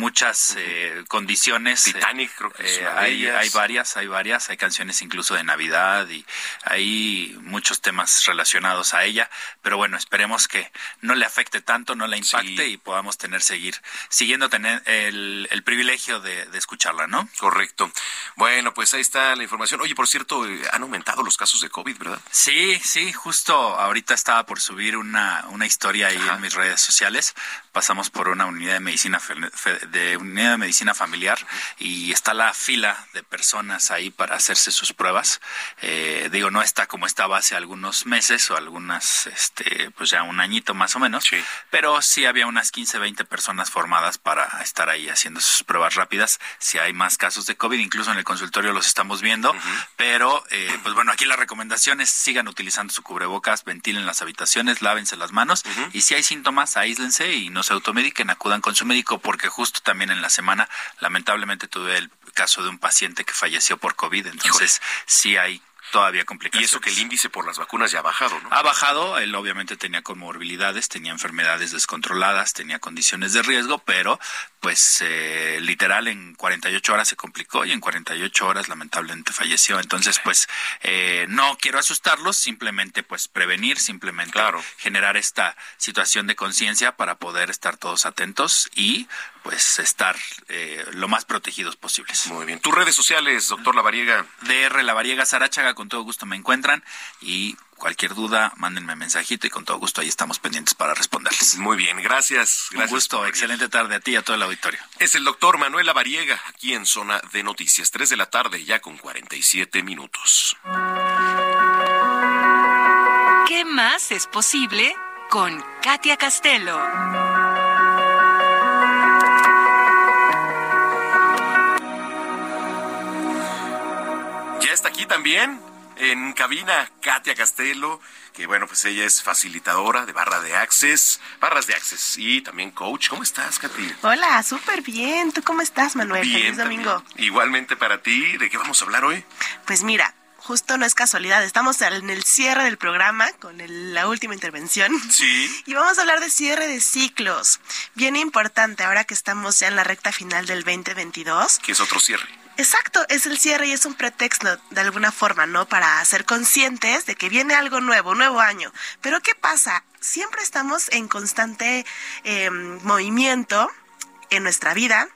muchas eh, condiciones. Titanic creo que eh, hay, hay varias, hay varias, hay canciones incluso de Navidad y hay muchos temas relacionados a ella, pero bueno, esperemos que no le afecte tanto, no la impacte y podamos tener seguir siguiendo tener el, el privilegio de, de escucharla, ¿no? Correcto. Bueno, pues ahí está la información. Oye, por cierto, eh, han aumentado los casos de COVID, ¿verdad? Sí, sí, justo ahorita estaba por subir una, una historia ahí en mis redes sociales. Pasamos por una unidad de medicina de unidad de medicina familiar y está la fila de personas ahí para hacerse sus pruebas. Eh, digo, no está como estaba hace algunos meses o algunas, este, pues ya un añito más o menos. Sí. Pero sí había unas 15, 20 personas formadas para estar ahí haciendo sus pruebas rápidas. Si hay más casos de COVID, incluso en el consultorio los estamos viendo, pero eh, pues bueno, aquí la recomendación es sigan utilizando su cubrebocas, ventilen las habitaciones, lávense las manos y si hay síntomas, aíslense y no se automediquen, acudan con su médico porque justo también en la semana lamentablemente tuve el caso de un paciente que falleció por COVID, entonces sí hay todavía complicaciones. Y eso que el índice por las vacunas ya ha bajado, ¿no? Ha bajado, él obviamente tenía comorbilidades, tenía enfermedades descontroladas, tenía condiciones de riesgo, pero pues eh, literal en 48 horas se complicó y en 48 horas lamentablemente falleció. Entonces, pues eh, no quiero asustarlos, simplemente pues prevenir, simplemente generar esta situación de conciencia para poder estar todos atentos y pues estar eh, lo más protegidos posibles. Muy bien. Tus redes sociales, doctor Lavariega. DR Lavariega Sarachaga, con todo gusto me encuentran y cualquier duda, mándenme mensajito y con todo gusto ahí estamos pendientes para responderles. Muy bien, gracias. Un gusto, excelente tarde a ti y a todo el auditorio. Es el doctor Manuel Lavariega, aquí en Zona de Noticias, 3 de la tarde, ya con 47 minutos. ¿Qué más es posible con Katia Castelo? Está aquí también en cabina Katia Castelo, que bueno, pues ella es facilitadora de barra de access, barras de access y también coach. ¿Cómo estás, Katia? Hola, súper bien. ¿Tú cómo estás, Manuel? Bien, Feliz domingo. Igualmente para ti. ¿De qué vamos a hablar hoy? Pues mira, justo no es casualidad, estamos en el cierre del programa con la última intervención. Sí. Y vamos a hablar de cierre de ciclos. Bien importante ahora que estamos ya en la recta final del 2022. Que es otro cierre. Exacto, es el cierre y es un pretexto de alguna forma, ¿no? Para ser conscientes de que viene algo nuevo, nuevo año. Pero ¿qué pasa? Siempre estamos en constante em, movimiento en nuestra vida,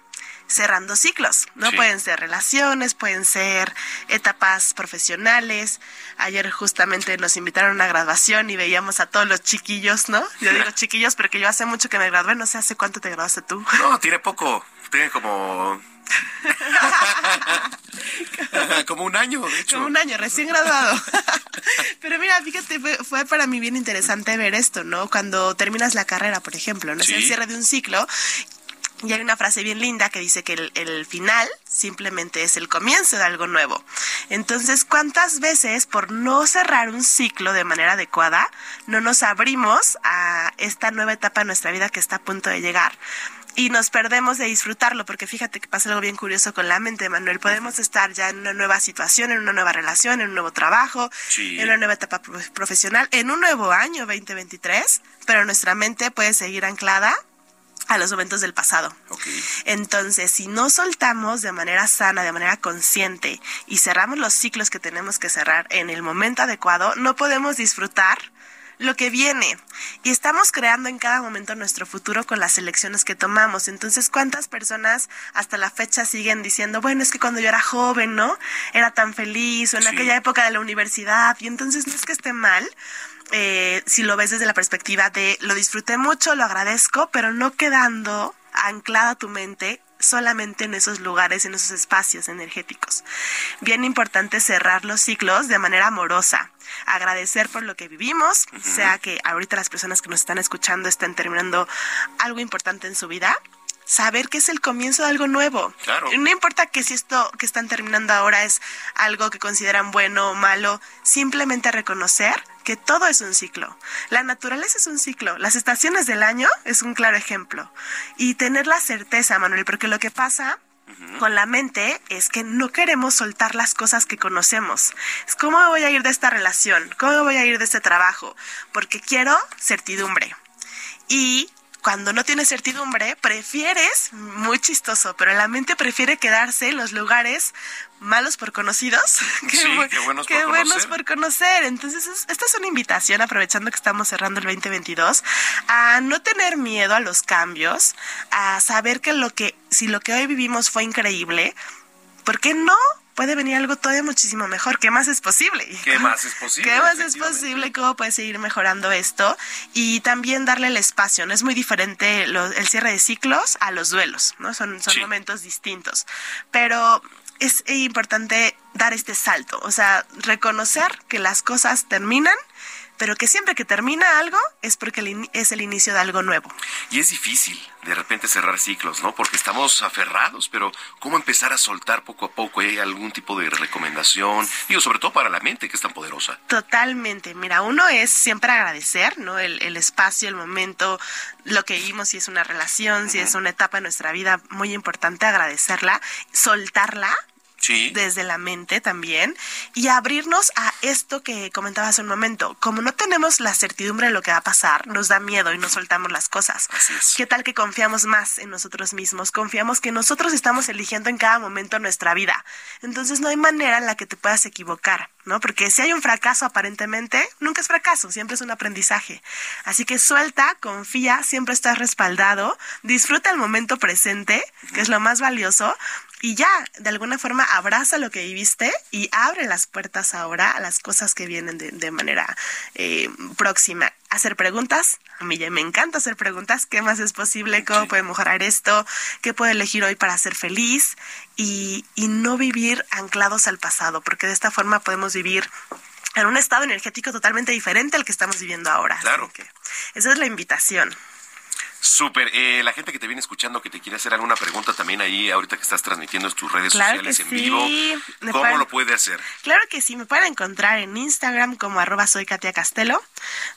cerrando ciclos, ¿no? Pueden ser relaciones, pueden ser etapas profesionales. Ayer justamente nos invitaron a una graduación y veíamos a todos los chiquillos, ¿no? Yo digo chiquillos, pero que yo hace mucho que me gradué, no sé hace cuánto te graduaste tú. No, tiene poco, tiene como Como un año, de hecho. Como un año, recién graduado. Pero mira, fíjate, fue, para mí bien interesante ver esto, ¿no? Cuando terminas la carrera, por ejemplo, ¿no? Es el cierre de un ciclo. Y hay una frase bien linda que dice que el, el, final simplemente es el comienzo de algo nuevo. Entonces, ¿cuántas veces por no cerrar un ciclo de manera adecuada no nos abrimos a esta nueva etapa de nuestra vida que está a punto de llegar? Y nos perdemos de disfrutarlo, porque fíjate que pasa algo bien curioso con la mente, Manuel. Podemos estar ya en una nueva situación, en una nueva relación, en un nuevo trabajo, en una nueva etapa profesional, en un nuevo año 2023, pero nuestra mente puede seguir anclada a los momentos del pasado. Entonces, si no soltamos de manera sana, de manera consciente y cerramos los ciclos que tenemos que cerrar en el momento adecuado, no podemos disfrutar lo que viene. Y estamos creando en cada momento nuestro futuro con las elecciones que tomamos. Entonces, ¿cuántas personas hasta la fecha siguen diciendo, bueno, es que cuando yo era joven, ¿no? Era tan feliz, o en aquella época de la universidad, y entonces no es que esté mal. Eh, si lo ves desde la perspectiva de lo disfruté mucho, lo agradezco, pero no quedando anclada tu mente solamente en esos lugares, en esos espacios energéticos. Bien importante cerrar los ciclos de manera amorosa, agradecer por lo que vivimos, sea que ahorita las personas que nos están escuchando estén terminando algo importante en su vida, saber que es el comienzo de algo nuevo. Claro. No importa que si esto que están terminando ahora es algo que consideran bueno o malo, simplemente reconocer que todo es un ciclo. La naturaleza es un ciclo. Las estaciones del año es un claro ejemplo. Y tener la certeza, Manuel, porque lo que pasa con la mente es que no queremos soltar las cosas que conocemos. Es cómo me voy a ir de esta relación, cómo me voy a ir de este trabajo, porque quiero certidumbre. Y cuando no tienes certidumbre, prefieres, muy chistoso, pero la mente prefiere quedarse en los lugares malos por conocidos que, qué buenos, por, buenos por conocer. Entonces, esta es una invitación, aprovechando que estamos cerrando el 2022, a no tener miedo a los cambios, a saber que lo que, si lo que hoy vivimos fue increíble, ¿por qué no puede venir algo todavía muchísimo mejor. ¿Qué más es posible? ¿Qué más es posible? ¿Qué más es posible? ¿Cómo puedes seguir mejorando esto? Y también darle el espacio. No es muy diferente el cierre de ciclos a los duelos, ¿no? Son, son momentos distintos. Pero es importante dar este salto, o sea, reconocer que las cosas terminan pero que siempre que termina algo es porque es el inicio de algo nuevo. Y es difícil de repente cerrar ciclos, ¿no? Porque estamos aferrados, pero ¿cómo empezar a soltar poco a poco? ¿Hay algún tipo de recomendación? Digo, sobre todo para la mente que es tan poderosa. Totalmente. Mira, uno es siempre agradecer, ¿no? El, el espacio, el momento, lo que vimos, si es una relación, si es una etapa de nuestra vida muy importante, agradecerla, soltarla desde la mente también, y abrirnos a esto que comentaba hace un momento. Como no tenemos la certidumbre de lo que va a pasar, nos da miedo y no soltamos las cosas. ¿Qué tal que confiamos más en nosotros mismos? Confiamos que nosotros estamos eligiendo en cada momento nuestra vida. Entonces no hay manera en la que te puedas equivocar. ¿no? Porque si hay un fracaso aparentemente, nunca es fracaso, siempre es un aprendizaje. Así que suelta, confía, siempre estás respaldado, disfruta el momento presente, que es lo más valioso, y ya, de alguna forma, abraza lo que viviste y abre las puertas ahora a las cosas que vienen de, manera eh, próxima. Hacer preguntas, a mí ya me encanta hacer preguntas, ¿qué más es posible? ¿Cómo puede mejorar esto? ¿Qué puedo elegir hoy para ser feliz? Y, y no vivir anclados al pasado, porque de esta forma podemos vivir en un estado energético totalmente diferente al que estamos viviendo ahora. Claro. esa es la invitación. Súper. Eh, la gente que te viene escuchando, que te quiere hacer alguna pregunta también ahí, ahorita que estás transmitiendo en tus redes sociales en vivo, ¿cómo lo puede hacer? Claro que sí, me pueden encontrar en Instagram como arroba soy Katia Castelo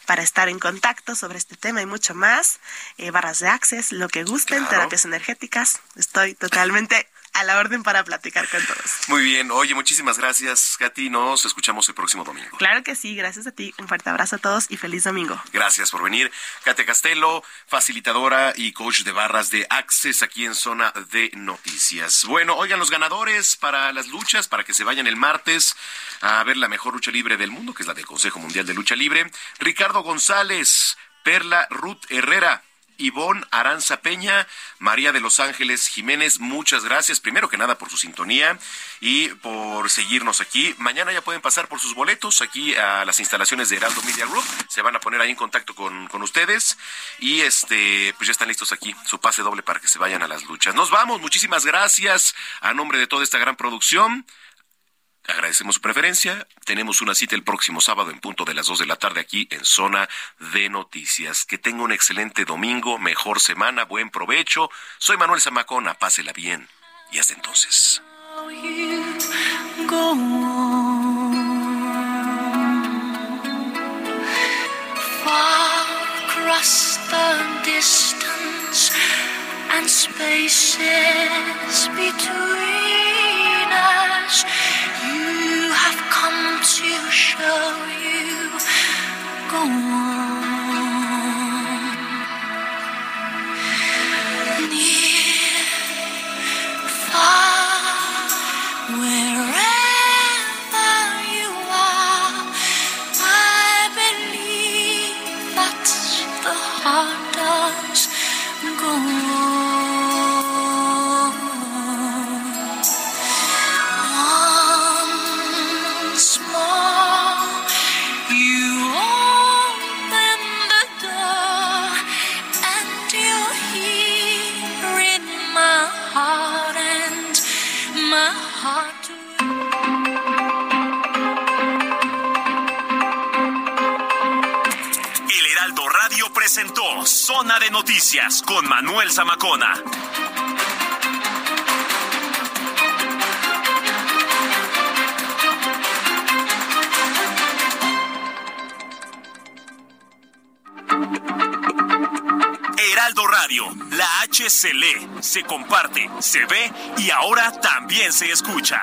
para estar en contacto sobre este tema y mucho más. Eh, barras de access, lo que gusten, terapias energéticas. Estoy totalmente a la orden para platicar con todos. Muy bien. Oye, muchísimas gracias, Katy. Nos escuchamos el próximo domingo. Claro que sí. Gracias a ti. Un fuerte abrazo a todos y feliz domingo. Gracias por venir. Katia Castelo, facilitadora y coach de barras de Access aquí en Zona de Noticias. Bueno, oigan, los ganadores para las luchas, para que se vayan el martes a ver la mejor lucha libre del mundo, que es la del Consejo Mundial de Lucha Libre. Ricardo González, Perla Ruth Herrera, Ivonne Aranza Peña, María de Los Ángeles Jiménez, muchas gracias, primero que nada por su sintonía y por seguirnos aquí. Mañana ya pueden pasar por sus boletos aquí a las instalaciones de Heraldo Media Group, se van a poner ahí en contacto con, con ustedes y este, pues ya están listos aquí, su pase doble para que se vayan a las luchas. Nos vamos, muchísimas gracias a nombre de toda esta gran producción. Agradecemos su preferencia. Tenemos una cita el próximo sábado en punto de las 2 de la tarde aquí en Zona de Noticias. Que tenga un excelente domingo, mejor semana, buen provecho. Soy Manuel Zamacona, pásela bien. Y hasta entonces. To show you. Go on. Presentó Zona de Noticias con Manuel Zamacona. Heraldo Radio, la H se lee, se comparte, se ve y ahora también se escucha.